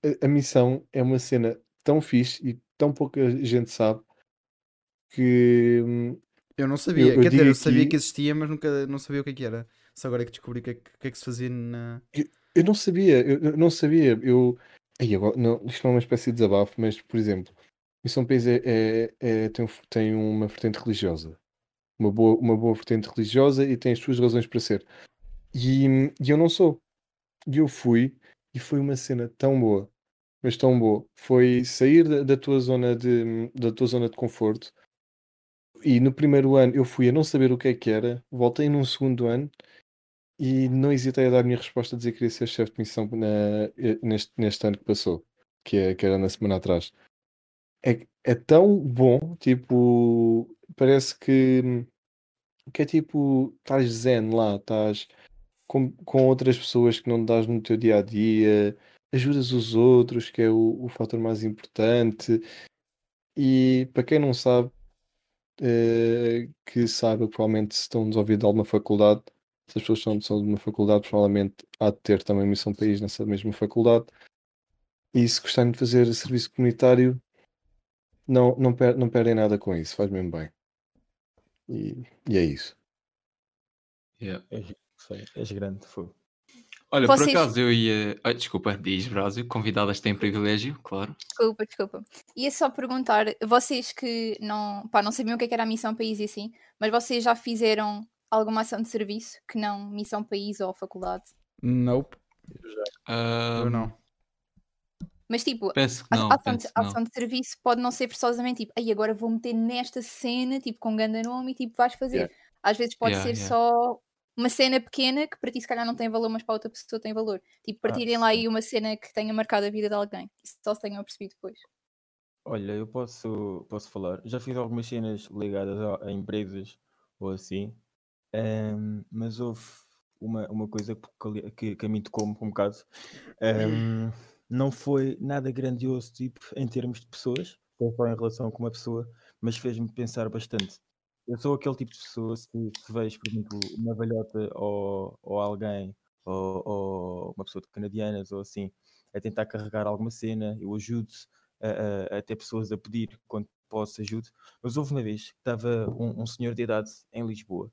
a- a missão é uma cena tão fixe e tão pouca gente sabe que Eu não sabia, Eu- eu quer dizer, eu sabia aqui- que existia, mas nunca não sabia o que é que era. Só agora é que descobri o que é que, é se fazia na. Eu não sabia, eu, eu não sabia. Eu, Aí, agora, não, isto não é uma espécie de desabafo, mas, por exemplo, Missão País é, é- é- tem, tem uma vertente religiosa. Uma boa, uma boa vertente religiosa e tem as suas razões para ser. E, e eu não sou. E eu fui e foi uma cena tão boa, mas tão boa. Foi sair da, da tua zona de, da tua zona de conforto. E no primeiro ano eu fui a não saber o que é que era, voltei num segundo ano e não hesitei a dar a minha resposta a dizer que queria ser chefe de missão na- eh, neste, neste ano que passou, que, é, que era na semana atrás. É, é tão bom, tipo, parece que, que é tipo, estás zen lá, estás com, com outras pessoas que não dás no teu dia a dia, ajudas os outros, que é o, o fator mais importante. E para quem não sabe, eh, que saiba, provavelmente se estão nos ouvindo de alguma faculdade, se as pessoas são, são de uma faculdade, provavelmente há de ter também missão país nessa mesma faculdade. E se gostarem de fazer serviço comunitário, não, não, per, não perdem nada com isso, faz mesmo bem. E, e é isso. Yeah. És, grande, fogo. Olha, por Vocês- acaso eu ia. Ai, desculpa, diz Brásio. Convidadas têm privilégio, claro. Desculpa, desculpa. Ia só perguntar, vocês que não, pá, não sabiam o que é que era a missão país e assim, mas vocês já fizeram alguma ação de serviço que não missão país ou faculdade? Nope, Ah, eu não. Mas tipo, Penso que a- não. a ação, penso de, que a não. ação de serviço pode não ser forçosamente tipo, aí agora vou meter nesta cena, tipo, com ganda nome e tipo, vais fazer. Yeah. Às vezes pode Yeah, ser yeah. só uma cena pequena que para ti se calhar não tem valor, mas para outra pessoa tem valor. Tipo, partirem lá sim. aí uma cena que tenha marcado a vida de alguém. Isso só se tenham percebido depois. Olha, eu posso, posso falar. Já fiz algumas cenas ligadas a, a empresas ou assim, ehm, mas houve uma, uma coisa que, que, que a mim tocou-me um bocado. Ehm, não foi nada grandioso, tipo, em termos de pessoas, só em relação com uma pessoa, mas fez-me pensar bastante. Eu sou aquele tipo de pessoa, se, se vejo, por exemplo, uma velhota ou, ou alguém, ou, ou uma pessoa de canadianas ou assim, a tentar carregar alguma cena, eu ajudo a, a- a pessoas a pedir quando posso ajudo. Mas houve uma vez que estava um, um senhor de idade em Lisboa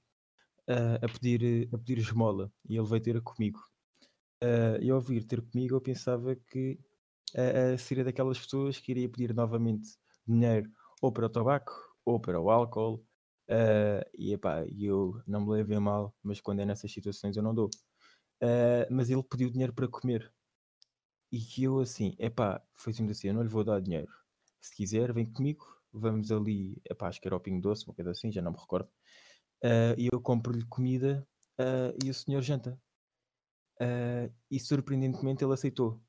ah, a, pedir, a pedir esmola e ele veio ter comigo. E ao vir ter comigo, eu pensava que a, a seria daquelas pessoas que iria pedir novamente dinheiro ou para o tabaco ou para o álcool. ah, e epá, eu não me levei mal, mas quando é nessas situações eu não dou. Ah, mas ele pediu dinheiro para comer. E que eu assim, epá, foi-me assim, eu não lhe vou dar dinheiro. Se quiser, vem comigo, vamos ali, epá, acho que era o Pingo Doce, uma coisa assim, já não me recordo. Ah, e eu compro-lhe comida e o senhor janta. Ah, e surpreendentemente ele aceitou.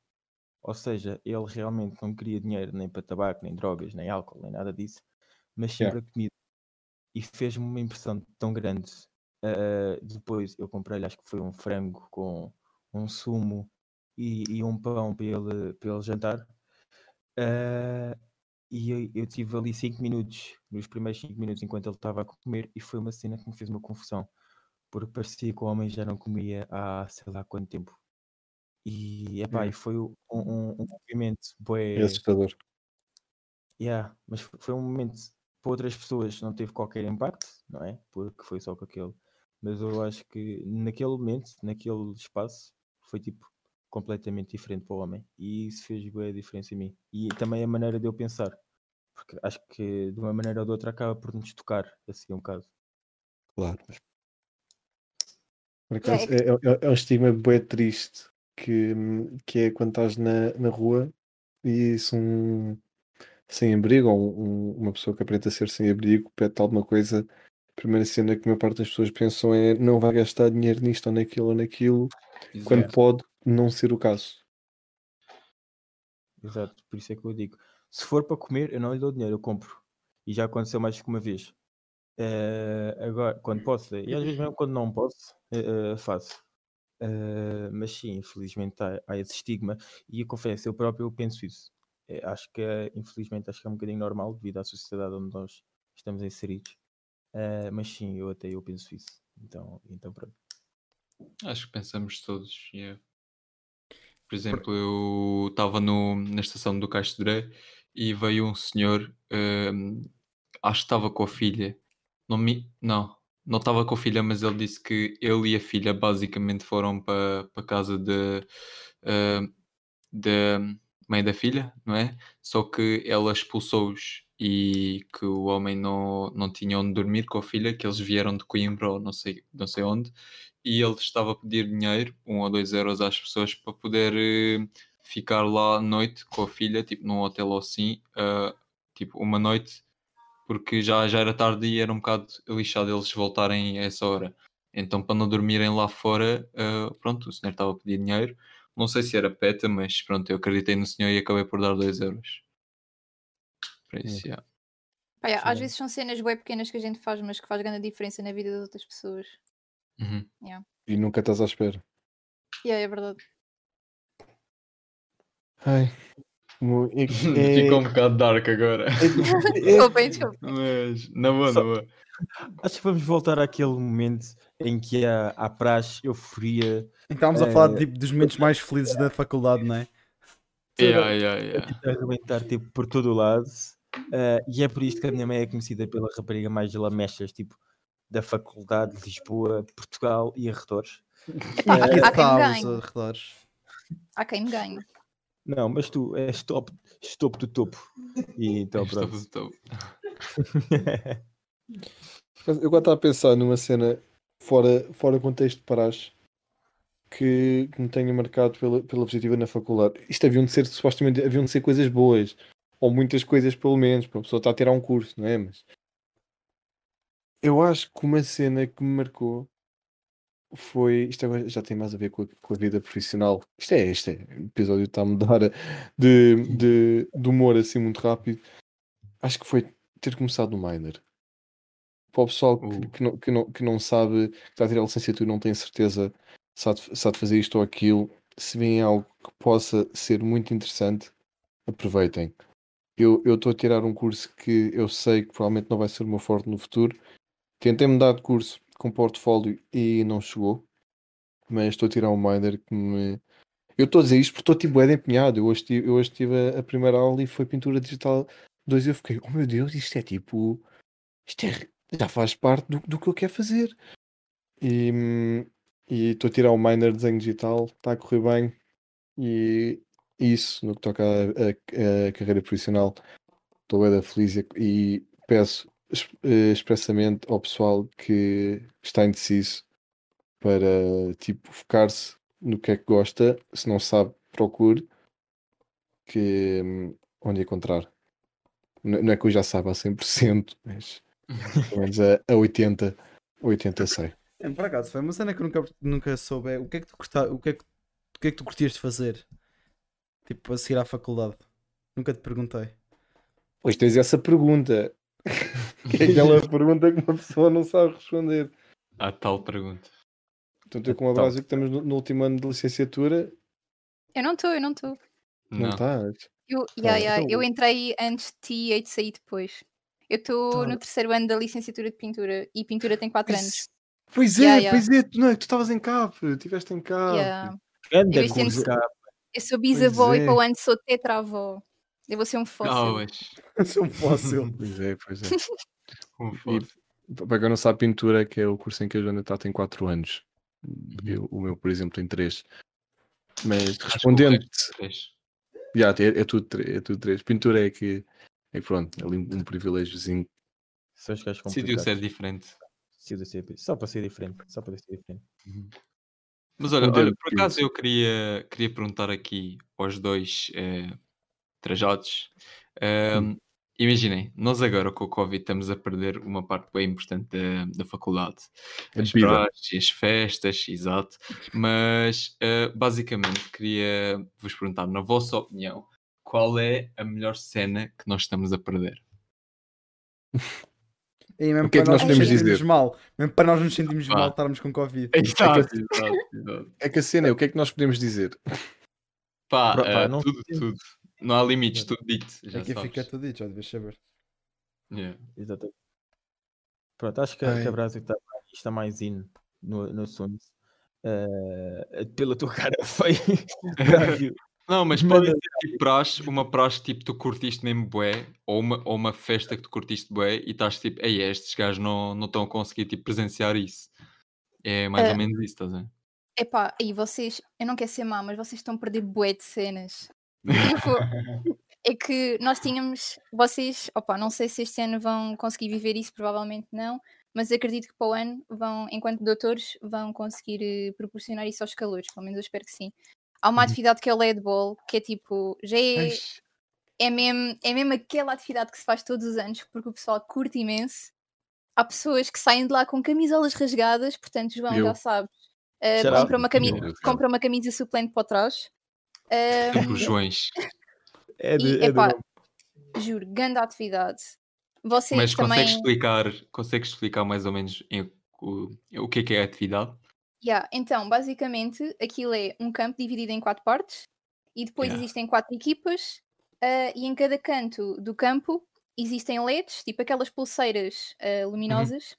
Ou seja, ele realmente não queria dinheiro nem para tabaco, nem drogas, nem álcool, nem nada disso, mas sim Yeah. para comida. E fez-me uma impressão tão grande. Ah, depois eu comprei-lhe, acho que foi um frango com um sumo e, e um pão para ele, para ele jantar. Ah, e eu, eu tive ali 5 minutos, nos primeiros 5 minutos, enquanto ele estava a comer, e foi uma cena que me fez uma confusão, porque parecia que o homem já não comia há sei lá quanto tempo. E, epá, e foi um, um, um movimento bué, É assustador. yeah, mas fo- foi um momento para outras pessoas não teve qualquer impacto, não é? Porque foi só com aquele. Mas eu acho que naquele momento, naquele espaço, foi tipo completamente diferente para o homem. E isso fez bué diferença em mim. E também a maneira de eu pensar. Porque acho que de uma maneira ou de outra acaba por nos tocar assim um bocado. Claro. Por É, acaso, é é, é- é um estigma bem triste que, que é quando estás na, na rua e se um sem abrigo ou um- uma pessoa que aparenta ser sem abrigo pede alguma coisa, a primeira cena que a maior parte das pessoas pensam é não vai gastar dinheiro nisto ou naquilo ou naquilo, quando Exato. pode não ser o caso. Exato, por isso é que eu digo. Se for para comer, eu não lhe dou dinheiro, eu compro. E já aconteceu mais que uma vez. Eh, agora, quando posso, e às vezes mesmo quando não posso, eh, faço. Eh, mas sim, infelizmente há, há esse estigma e eu confesso, eu próprio penso isso. Eh, acho que é, infelizmente acho que é um bocadinho normal devido à sociedade onde nós estamos inseridos. Mas sim, eu até eu penso isso. Então, então pronto. Acho que pensamos todos. yeah. Por exemplo, eu estava na estação do Dré e veio um senhor, hum, acho que estava com a filha. Não, me, não, não estava com a filha, mas ele disse que ele e a filha basicamente foram para a casa de, hum, da mãe da filha, não é? Só que ela expulsou-os e que o homem não, não tinha onde dormir com a filha, que eles vieram de Coimbra ou não sei, não sei onde, e ele estava a pedir dinheiro, um ou dois euros às pessoas, para poder eh, ficar lá à noite com a filha, tipo num hotel ou assim, ah, tipo uma noite, porque já, já era tarde e era um bocado lixado eles voltarem a essa hora. Então, para não dormirem lá fora, ah, pronto, o senhor estava a pedir dinheiro. Não sei se era peta, mas pronto, eu acreditei no senhor e acabei por dar 2 euros. Por isso, yeah. Yeah, às vezes são cenas bem pequenas que a gente faz, mas que faz grande diferença na vida das outras pessoas. Uhum. E nunca estás à espera. E é, verdade. Ai, é, Ficou um é, bocado dark agora. é- Desculpem, desculpem. mas, na boa, na boa. Acho que vamos voltar àquele momento em que há, há praxe, euforia, Então estávamos a falar Eh, tipo, dos momentos mais felizes da faculdade, não é? Yeah, yeah, yeah. a arrebentar tipo, por todo o lado. eh, e é por isto que a minha mãe é conhecida pela rapariga mais lamechas, tipo, da faculdade de Lisboa, Portugal e arredores. Há, quem me ganhe. Há quem me ganhe. Não, mas tu és top, és topo do topo. E então Estou- pronto. Mas Eu agora estava a pensar numa cena fora, fora contexto de praxe que, que me tenha marcado pela, pela positiva na faculdade. Isto haviam de ser, supostamente, haviam de ser coisas boas. Ou muitas coisas, pelo menos, para a pessoa estar a tirar um curso, não é? Mas eu acho que uma cena que me marcou foi. Isto agora já tem mais a ver com a, com a vida profissional. Isto é, este é, o episódio está a mudar de, de, de humor assim muito rápido. Acho que foi ter começado no Miner. Para o pessoal que, Uh. que, não, que, não, que não sabe, que está a tirar a licenciatura e não tem certeza se há, de, se há de fazer isto ou aquilo, se vem algo que possa ser muito interessante, aproveitem. Eu eu estou a tirar um curso que eu sei que provavelmente não vai ser o meu forte no futuro. Tentei mudar de curso com portfólio e não chegou. Mas estou a tirar um minor que me. Eu estou a dizer isto porque estou tipo bem empenhado. Eu hoje tive, eu hoje tive a, primeira aula e foi pintura digital 2 e eu fiquei, oh meu Deus, isto é tipo. Isto é, já faz parte do, do que eu quero fazer. E estou a tirar o minor de desenho digital, está a correr bem. E isso, no que toca à carreira profissional, estou bem da feliz e- e peço expressamente ao pessoal que está indeciso para tipo focar-se no que é que gosta, se não sabe, procure que hum, onde encontrar. Não é que eu já saiba a 100%, mas pelo menos a, a 80, 80 sei. É, por acaso, foi uma cena que eu nunca, nunca soube. O que é que tu curta, o que é que, o que é que tu curtias de fazer? Tipo, a seguir à faculdade. Nunca te perguntei. Pois tens essa pergunta. Que é aquela pergunta que uma pessoa não sabe responder. A tal pergunta. Portanto, eu com Então. Abrásio que estamos no, no último ano de licenciatura, Eu não estou, eu não estou. não estás. Eu, Tá, yeah, yeah, então- eu entrei antes de ti e hei de sair depois. Eu estou Tá. no terceiro ano da licenciatura de pintura e pintura tem 4 anos. Pois é, Yeah, yeah. pois é, tu, não, é, tu estavas em CAP, estiveste em CAP. Yeah. Ganda Eu. Eu sou bisavó e é. para o ano sou tetravó. Eu vou ser um Ah, fóssil. mas Sou um fóssil. Pois é, pois é. um E fóssil. para quem não sabe, pintura, que é o curso em que a Joana está, tem 4 anos. Uhum. Eu- o meu, por exemplo, tem 3. Mas respondendo, já, é, é tudo 3. É tudo três. Pintura é que, é pronto, ali um, um privilégiozinho. São os gajos Decidiu ser diferente. Decidiu ser- Só para ser diferente. Só para ser diferente. Mas olha, olha, por acaso eu queria, queria perguntar aqui aos dois eh, trajados. Ehm, Imaginem, nós agora com o Covid estamos a perder uma parte bem importante da, da faculdade. A As praxes, as festas, exato. Mas eh, basicamente queria vos perguntar, na vossa opinião, qual é a melhor cena que nós estamos a perder? E mesmo O que é para que nós nos podemos dizer? mal. Mesmo para nós nos sentirmos Vá. mal estarmos com Covid. Exato, exato, exato. É que a cena é, o que é que nós podemos dizer? Pá, Pá, pá, eh, não tudo, tudo. Não há limites, tudo dito. Já Aqui sabes. fica tudo dito, já deves saber. Yeah. Exatamente. Pronto, acho que, Ai. que a Brasil está, está mais in no, no assunto. Eh, pela tua cara feia. Não, mas pode ser tipo praxe, uma praxe tipo tu curtiste mesmo bué, ou uma, ou uma festa que tu curtiste bué e estás tipo, ei, estes gajos não não estão a conseguir tipo, presenciar isso. É mais Eh, ou menos isso, estás a ver? Epá, e vocês, eu não quero ser má, mas vocês estão a perder bué de cenas. Tipo, é que nós tínhamos, vocês, opa, não sei se este ano vão conseguir viver isso, provavelmente não, mas acredito que para o ano vão, enquanto doutores, vão conseguir eh, proporcionar isso aos calores, pelo menos eu espero que sim. Há uma Uhum. atividade que é o LED Ball, que é tipo, já é, é, mesmo, é mesmo aquela atividade que se faz todos os anos, porque o pessoal curte imenso. Há pessoas que saem de lá com camisolas rasgadas, portanto, João, Eu. já sabes, out. compra, uma cami Meu Deus. compra uma camisa suplente para trás. Sempre os Joões. É de, e, é de epá, nome. juro, grande atividade. Vocês Mas também. consegues explicar, consegues explicar mais ou menos em- o, o que é que é a atividade? Yeah, então, basicamente, aquilo é um campo dividido em quatro partes e depois Yeah. existem quatro equipas ah, e em cada canto do campo existem LEDs, tipo aquelas pulseiras ah, luminosas.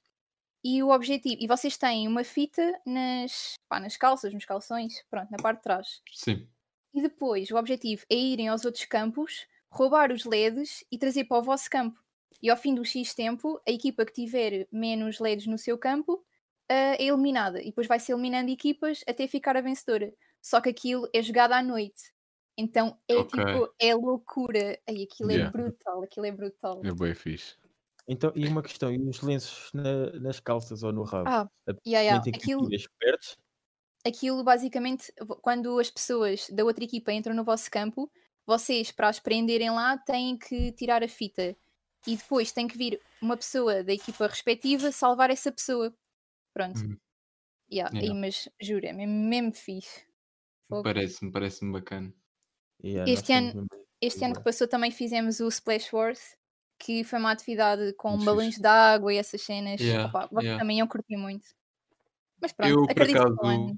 E o objetivo, e vocês têm uma fita nas, pá, nas calças, nos calções, pronto, na parte de trás. Sim. E depois o objetivo é irem aos outros campos, roubar os LEDs e trazer para o vosso campo. E ao fim do X tempo, a equipa que tiver menos LEDs no seu campo ah, é eliminada. E depois vai se eliminando equipas até ficar a vencedora. Só que aquilo é jogado à noite. Então é Ok. tipo, é loucura. Ai, aquilo Yeah. é brutal, aquilo é brutal. É bem fixe. Então, e uma questão, e os lenços na- nas calças ou no rabo? Ah, A yeah, yeah. Aquilo, perdes? Aquilo basicamente, quando as pessoas da outra equipa entram no vosso campo, vocês, para as prenderem lá, têm que tirar a fita. E depois tem que vir uma pessoa da equipa respectiva salvar essa pessoa. Pronto. Uhum. Yeah, Yeah. aí, mas juro, é mesmo, mesmo fixe. Parece-me, parece-me bacana. Yeah, Este ano- Este ano que passou também fizemos o Splash Wars, que foi uma atividade com Muito balões de água e essas cenas. Yeah, Opa, yeah. também iam curtir muito. Mas pronto, Eu, por acaso,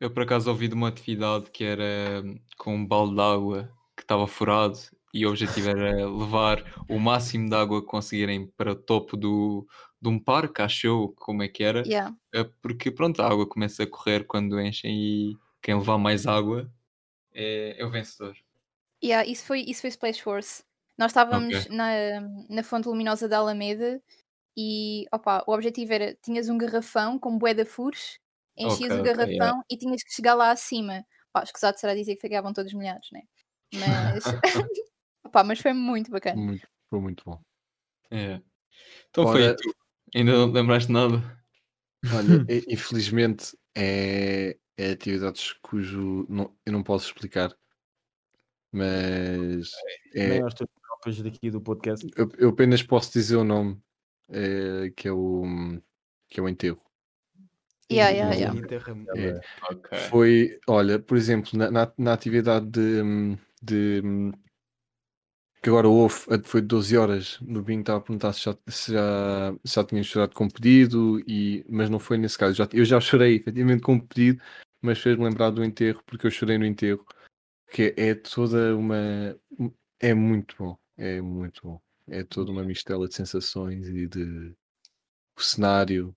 Eu por acaso ouvi de uma atividade que era hum, com um balde de água que estava furado e o objetivo era levar o máximo de água que conseguirem para o topo do, de um parque, acho eu, como é que era, Yeah. eh, porque pronto, a água começa a correr quando enchem e quem levar mais água é, é o vencedor. Yeah, isso foi, isso foi Splash Force. Nós estávamos na, na fonte luminosa da Alameda E opa, o objetivo era: tinhas um garrafão com bué de furos, enchias Ok, o garrafão yeah. e tinhas que chegar lá acima. Pá, escusado será dizer que ficavam todos molhados, né? Mas, opá, mas foi muito bacana. Muito, foi muito bom. É. Então Ora- foi tu. Ainda não te lembraste de nada? Olha, é- infelizmente é, é atividades cujo não- eu não posso explicar, mas é, teus tropas daqui do podcast. eu, eu apenas posso dizer o nome é, que é o que é o enterro. Yeah, yeah, yeah. É. Ok. Foi, olha, por exemplo, na, na, na atividade de, de, que agora houve, a- foi de 12 horas, no bingo estava a perguntar se já, se já, se já tinha chorado com pedido, e, mas não foi nesse caso. Já, eu já chorei efetivamente com pedido, mas fez-me lembrar do enterro, porque eu chorei no enterro, que é toda uma. É muito bom, é muito bom. É toda uma mistela de sensações e de. O cenário,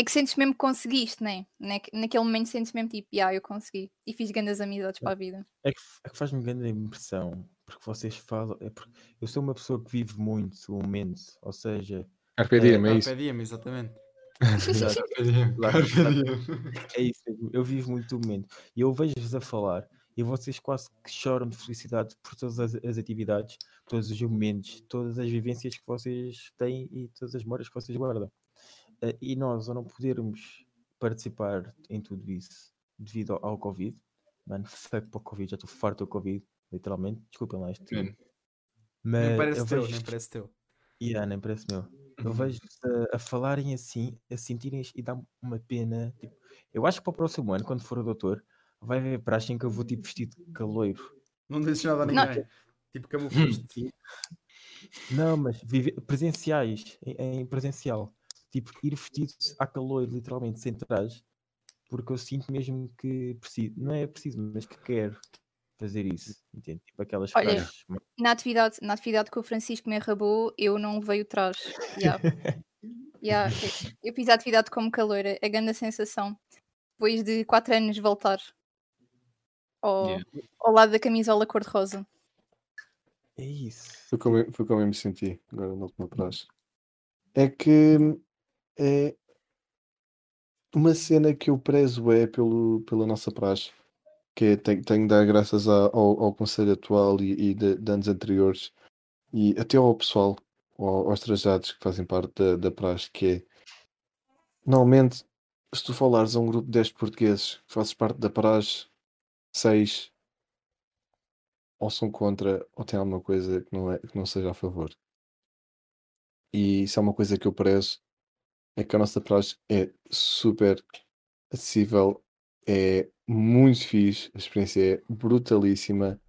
É que sentes mesmo que conseguiste, né? Naque- Naquele momento sentes mesmo tipo, yeah, eu consegui. E fiz grandes amizades para a vida. É que, é que faz-me grande impressão, porque vocês falam. É porque eu sou uma pessoa que vive muito o momento, ou seja, Carpe diem, é Carpe isso. diem, exatamente. É isso mesmo, eu vivo muito o momento. E eu vejo-vos a falar e vocês quase que choram de felicidade por todas as, as atividades, todos os momentos, todas as vivências que vocês têm e todas as memórias que vocês guardam. E nós, ao não podermos participar em tudo isso devido ao, ao Covid, mano, fuck para o Covid, já estou farto do Covid, literalmente, desculpem lá este Mas Nem parece eu teu, vejo- nem parece teu. Yeah, nem parece meu. Eu Uhum. vejo a, a falarem assim, a sentirem e dá uma pena. tipo, eu acho que para o próximo ano, quando for o doutor, vai haver praxe em que eu vou tipo vestido de caloiro. Não dizes nada a Não. ninguém. Tipo, camuflaste. Não, mas vive- presenciais, em, em presencial. Tipo, ir vestido a caloiro, literalmente, sem traje, porque eu sinto mesmo que preciso, não é preciso, mas que quero fazer isso. Entende? Tipo aquelas Olha, praxes. Na atividade, na atividade que o Francisco me arrabou, eu não veio atrás. Yeah. Yeah, eu- Eu fiz a atividade como caloira, a grande sensação. Depois de 4 anos voltar ao, Yeah. ao lado da camisola cor-de-rosa. É isso. Foi como, eu- foi como eu me senti agora na última praxe. É que é uma cena que eu prezo é pelo, pela nossa praxe, que é, tenho, tenho de dar graças ao, ao conselho atual e, e de, de anos anteriores e até ao pessoal, ao- aos trajados que fazem parte da, da praxe, que é normalmente se tu falares a um grupo de 10 portugueses que fazes parte da praxe, 6 ou são contra ou têm alguma coisa que não, é, que não seja a favor. E isso é uma coisa que eu prezo, é que a nossa praxe é super acessível, é muito fixe, a experiência é brutalíssima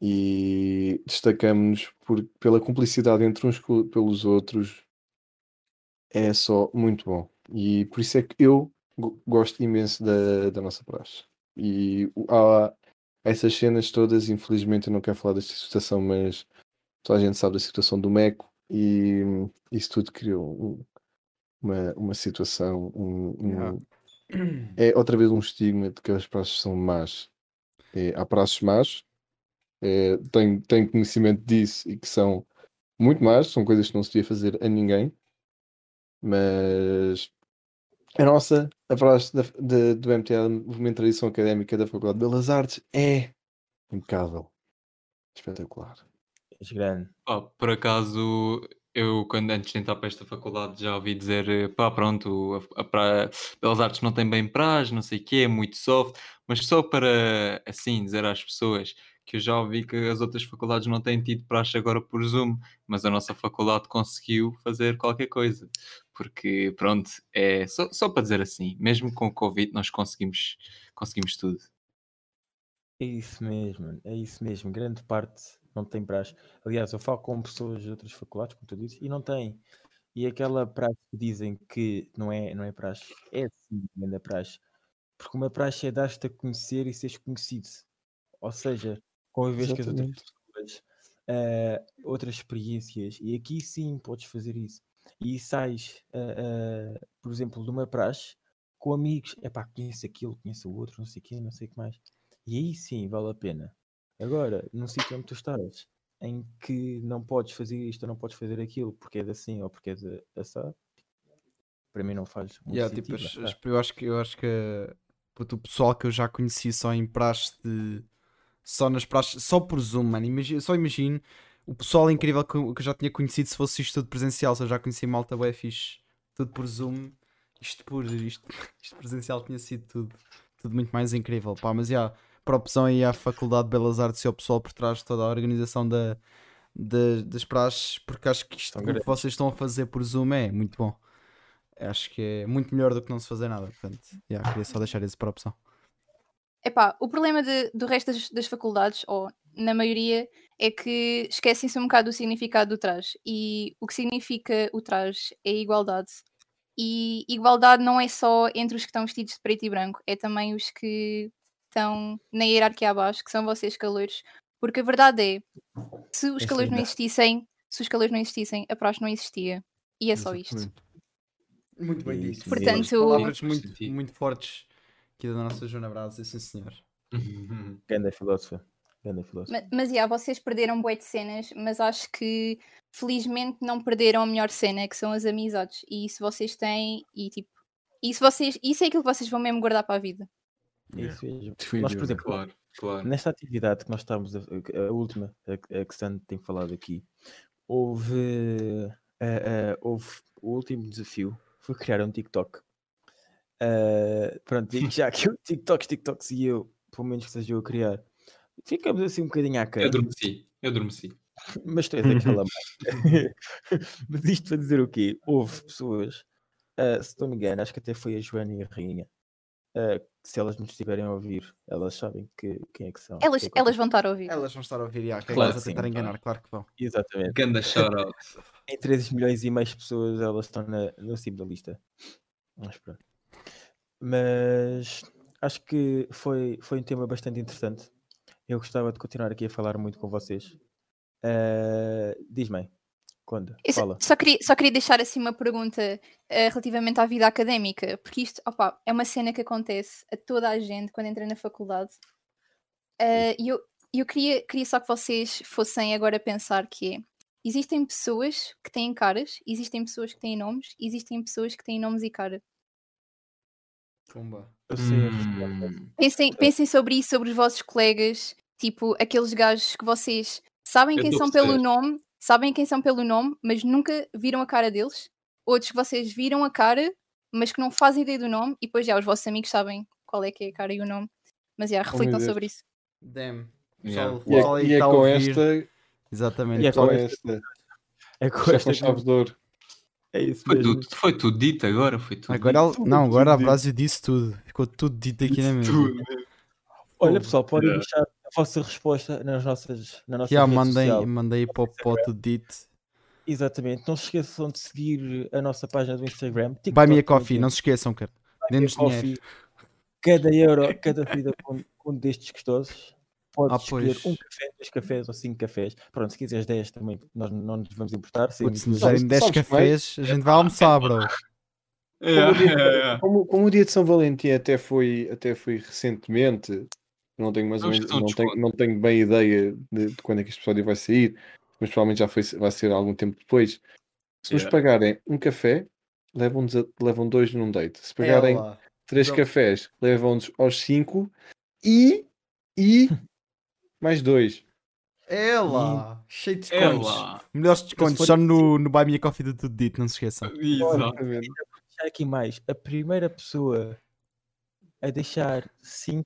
e destacamos-nos pela cumplicidade entre uns pelos outros, é só muito bom. E por isso é que eu go- gosto imenso da, da nossa praxe. E há, essas cenas todas, infelizmente eu não quero falar desta situação, mas toda a gente sabe da situação do Meco e isso tudo criou uma, uma situação, um, um- Yeah. é outra vez um estigma de que as praxes são más. É, há praxes más, é, tenho, tenho conhecimento disso e que são muito más, são coisas que não se devia fazer a ninguém, mas a nossa, a praxe da, de- do MTA, Movimento de Tradição Académica da Faculdade de Belas Artes, é impecável, espetacular. És grande. Pá, por acaso, eu quando antes de entrar para esta faculdade já ouvi dizer, eh, pá, pronto, a. Belas Artes não tem bem prazo, não sei o quê, é muito soft, mas só para, assim, dizer às pessoas que eu já ouvi que as outras faculdades não têm tido praxe agora por Zoom, mas a nossa faculdade conseguiu fazer qualquer coisa, porque, pronto, é só, só para dizer assim, mesmo com o Covid nós conseguimos, conseguimos tudo. É isso mesmo, é isso mesmo. Grande parte não tem praxe. Aliás, eu falo com pessoas de outras faculdades, como tu dizes, e não tem. E aquela praxe que dizem que não é, não é praxe, é sim, grande praxe. Porque uma praxe é dar-te a conhecer e seres conhecido. Ou seja, convives com as outras pessoas, eh, outras experiências, e aqui sim podes fazer isso. E sais, eh, eh, por exemplo, de uma praxe com amigos, é pá, conheço aquilo, conheço o outro, não sei o quê, não sei o que mais. E aí sim vale a pena. Agora, num sítio onde tu estás, em que não podes fazer isto ou não podes fazer aquilo porque é de assim ou porque é de assado, para mim não faz muito Yeah, tipo, sentido. as- lá as- está. eu acho que eu acho que puto, o pessoal que eu já conheci só em praxe de só nas praxes, só por Zoom, mano. Imagina, só imagino o pessoal incrível que eu, já tinha conhecido se fosse isto tudo presencial, se eu já conheci malta bué fixe, tudo por Zoom, isto por isto, isto presencial tinha sido tudo, tudo muito mais incrível, pá, mas já, para opção aí à Faculdade de Belas Artes e ao pessoal por trás de toda a organização da, da- das praxes, porque acho que isto o que vocês estão a fazer por Zoom é muito bom. Acho que é muito melhor do que não se fazer nada. Portanto, yeah, queria só deixar isso para a opção. Epá, o problema de- do resto das, das faculdades, ou na maioria, é que esquecem-se um bocado do significado do traje. E o que significa o traje é igualdade. E igualdade não é só entre os que estão vestidos de preto e branco, é também os que estão na hierarquia abaixo, que são vocês calores. Porque a verdade é, se os Essa calores não existissem, se os calores não existissem, a praxe não existia. E é só isto. Muito bem dito. Portanto- palavras Faz muito, muito fortes aqui da nossa Joana Brasa, sim senhor. Ganda filósofa. Ganda filósofa. Ma- Mas, já, vocês perderam bué de cenas, mas acho que felizmente não perderam a melhor cena, que são as amizades. E isso vocês têm, e tipo, isso, vocês, isso é aquilo que vocês vão mesmo guardar para a vida. Isso mesmo. Definitivamente. Nós, por exemplo, Claro, claro. nesta atividade que nós estamos, a, a última, a, a que Stan tem falado aqui, houve, eh, eh, houve o último desafio foi criar um TikTok. Eh, pronto, digo já que o TikToks, TikToks e eu, pelo menos que seja eu a criar, ficamos assim um bocadinho Eu aquém, adormeci, eu adormeci. mas tu és aquela mãe. mas isto para dizer o quê? Houve pessoas, eh, se não me engano, acho que até foi a Joana e a Rainha, eh, que se elas nos estiverem a ouvir, elas sabem que, quem é que são. Elas, que é que elas vão estar a ouvir. Elas vão estar a ouvir, já, que é Claro elas a que sim, tentar claro. enganar, claro que vão. Exatamente. Ganda shout-out. Em 13 milhões e meio de pessoas elas estão na, no cimo da lista. Mas pronto. Mas acho que foi, foi um tema bastante interessante. Eu gostava de continuar aqui a falar muito com vocês. Eh, Diz-me, quando? Eu só- Fala. só, queria, só queria deixar assim uma pergunta eh, relativamente à vida académica, porque isto opa, é uma cena que acontece a toda a gente quando entra na faculdade. Eh, E eu, eu queria, queria só que vocês fossem agora pensar que é, existem pessoas que têm caras, existem pessoas que têm nomes, existem pessoas que têm nomes e cara. Pumba. Eu sei a Hum. Pensem, pensem sobre isso, sobre os vossos colegas, tipo aqueles gajos que vocês sabem Eu quem são pelo nome, sabem quem são pelo nome, mas nunca viram a cara deles. Outros que vocês viram a cara, mas que não fazem ideia do nome, e depois já os vossos amigos sabem qual é que é a cara e o nome. Mas já, reflitam Deus. sobre isso. Damn. Yeah. Pessoal, E é, e é a com esta. Exatamente. E é com esta. É com Já esta com chave de ouro. É isso Foi mesmo. tudo, foi tudo dito agora, foi tudo Agora, dito. não, agora a. Brásio disse tudo. Ficou tudo dito aqui na mesa. Tudo. Olha pessoal, podem deixar a vossa resposta nas nossas, na nossa Já rede mandei, social. mandei para o tudo dito. Exatamente. Não se esqueçam de seguir a nossa página do Instagram. Buy me a TikTok coffee, não se esqueçam, cara. Dê-nos dinheiro. Cada euro, cada vida com, um destes gostosos. Podes Ah, escolher um café, dois cafés ou cinco cafés. Pronto, se quiseres 10 também, nós não nos vamos importar. Putz, saímos se nos derem 10 sabes cafés, a gente vai almoçar, bro. Yeah, Como o, dia, yeah, yeah. como- como o dia de São Valentim até foi, até foi recentemente, não tenho, mais menos- não, tenho, não tenho bem ideia de, de quando é que este episódio vai sair, mas provavelmente já foi, vai ser algum tempo depois. Se nos Yeah. pagarem um café, levam-nos a- levam dois num date. Se pagarem Ela. três Não. cafés, levam-nos aos cinco e, e mais dois. Ela. Cheio de descontos. Ela. Melhores descontos só no, no Buy Me a Coffee do Tudo Dito, não se esqueçam. Exatamente. deixar aqui mais. A primeira pessoa a deixar 5,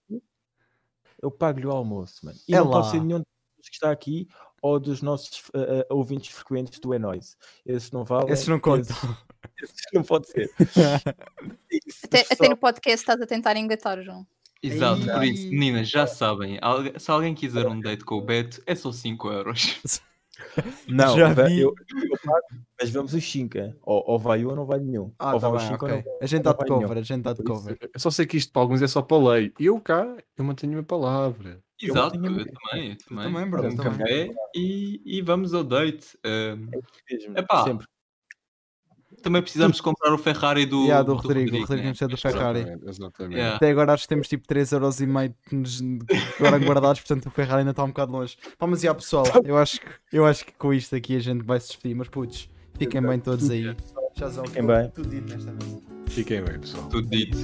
eu pago-lhe o almoço, mano. E É não lá. pode ser nenhum dos que está aqui ou dos nossos uh, uh, ouvintes frequentes do Nóis. Esses não valem. Esses não contam. Esses, esses não pode ser. Isso, Até, só- até no podcast estás a tentar engatar, João. Exato, por isso, Ei. meninas, já sabem. Se alguém quiser um date com o Beto, é só 5 euros. Não, Já vi. eu, eu pago, mas vamos os 5. Ou, ou vai um ou não vai nenhum. Ah, ou tá vai bem, cinco ou ok. não vai- A gente não está de cover, a gente está de cover. Eu só sei que isto para alguns é só para lei. Eu cá, eu mantenho a minha palavra. Eu Exato, eu tenho- também, eu também. também, bro, Um também. café e, e vamos ao date. Um, mesmo, Epá. sempre. Também precisamos de comprar o Ferrari do, Yeah, do Rodrigo, o Rodrigo né? do. Ferrari. Exatamente, exatamente. Yeah. Até agora acho que temos tipo 3,5€ que nos- agora guardados, portanto o Ferrari ainda está um bocado longe. Pá, mas já pessoal, eu acho, que, eu acho que com isto aqui a gente vai se despedir, mas putz, fiquem bem todos aí. Fiquem bem. tudo dito nesta mesa. Fiquem bem, pessoal. Tudo dito.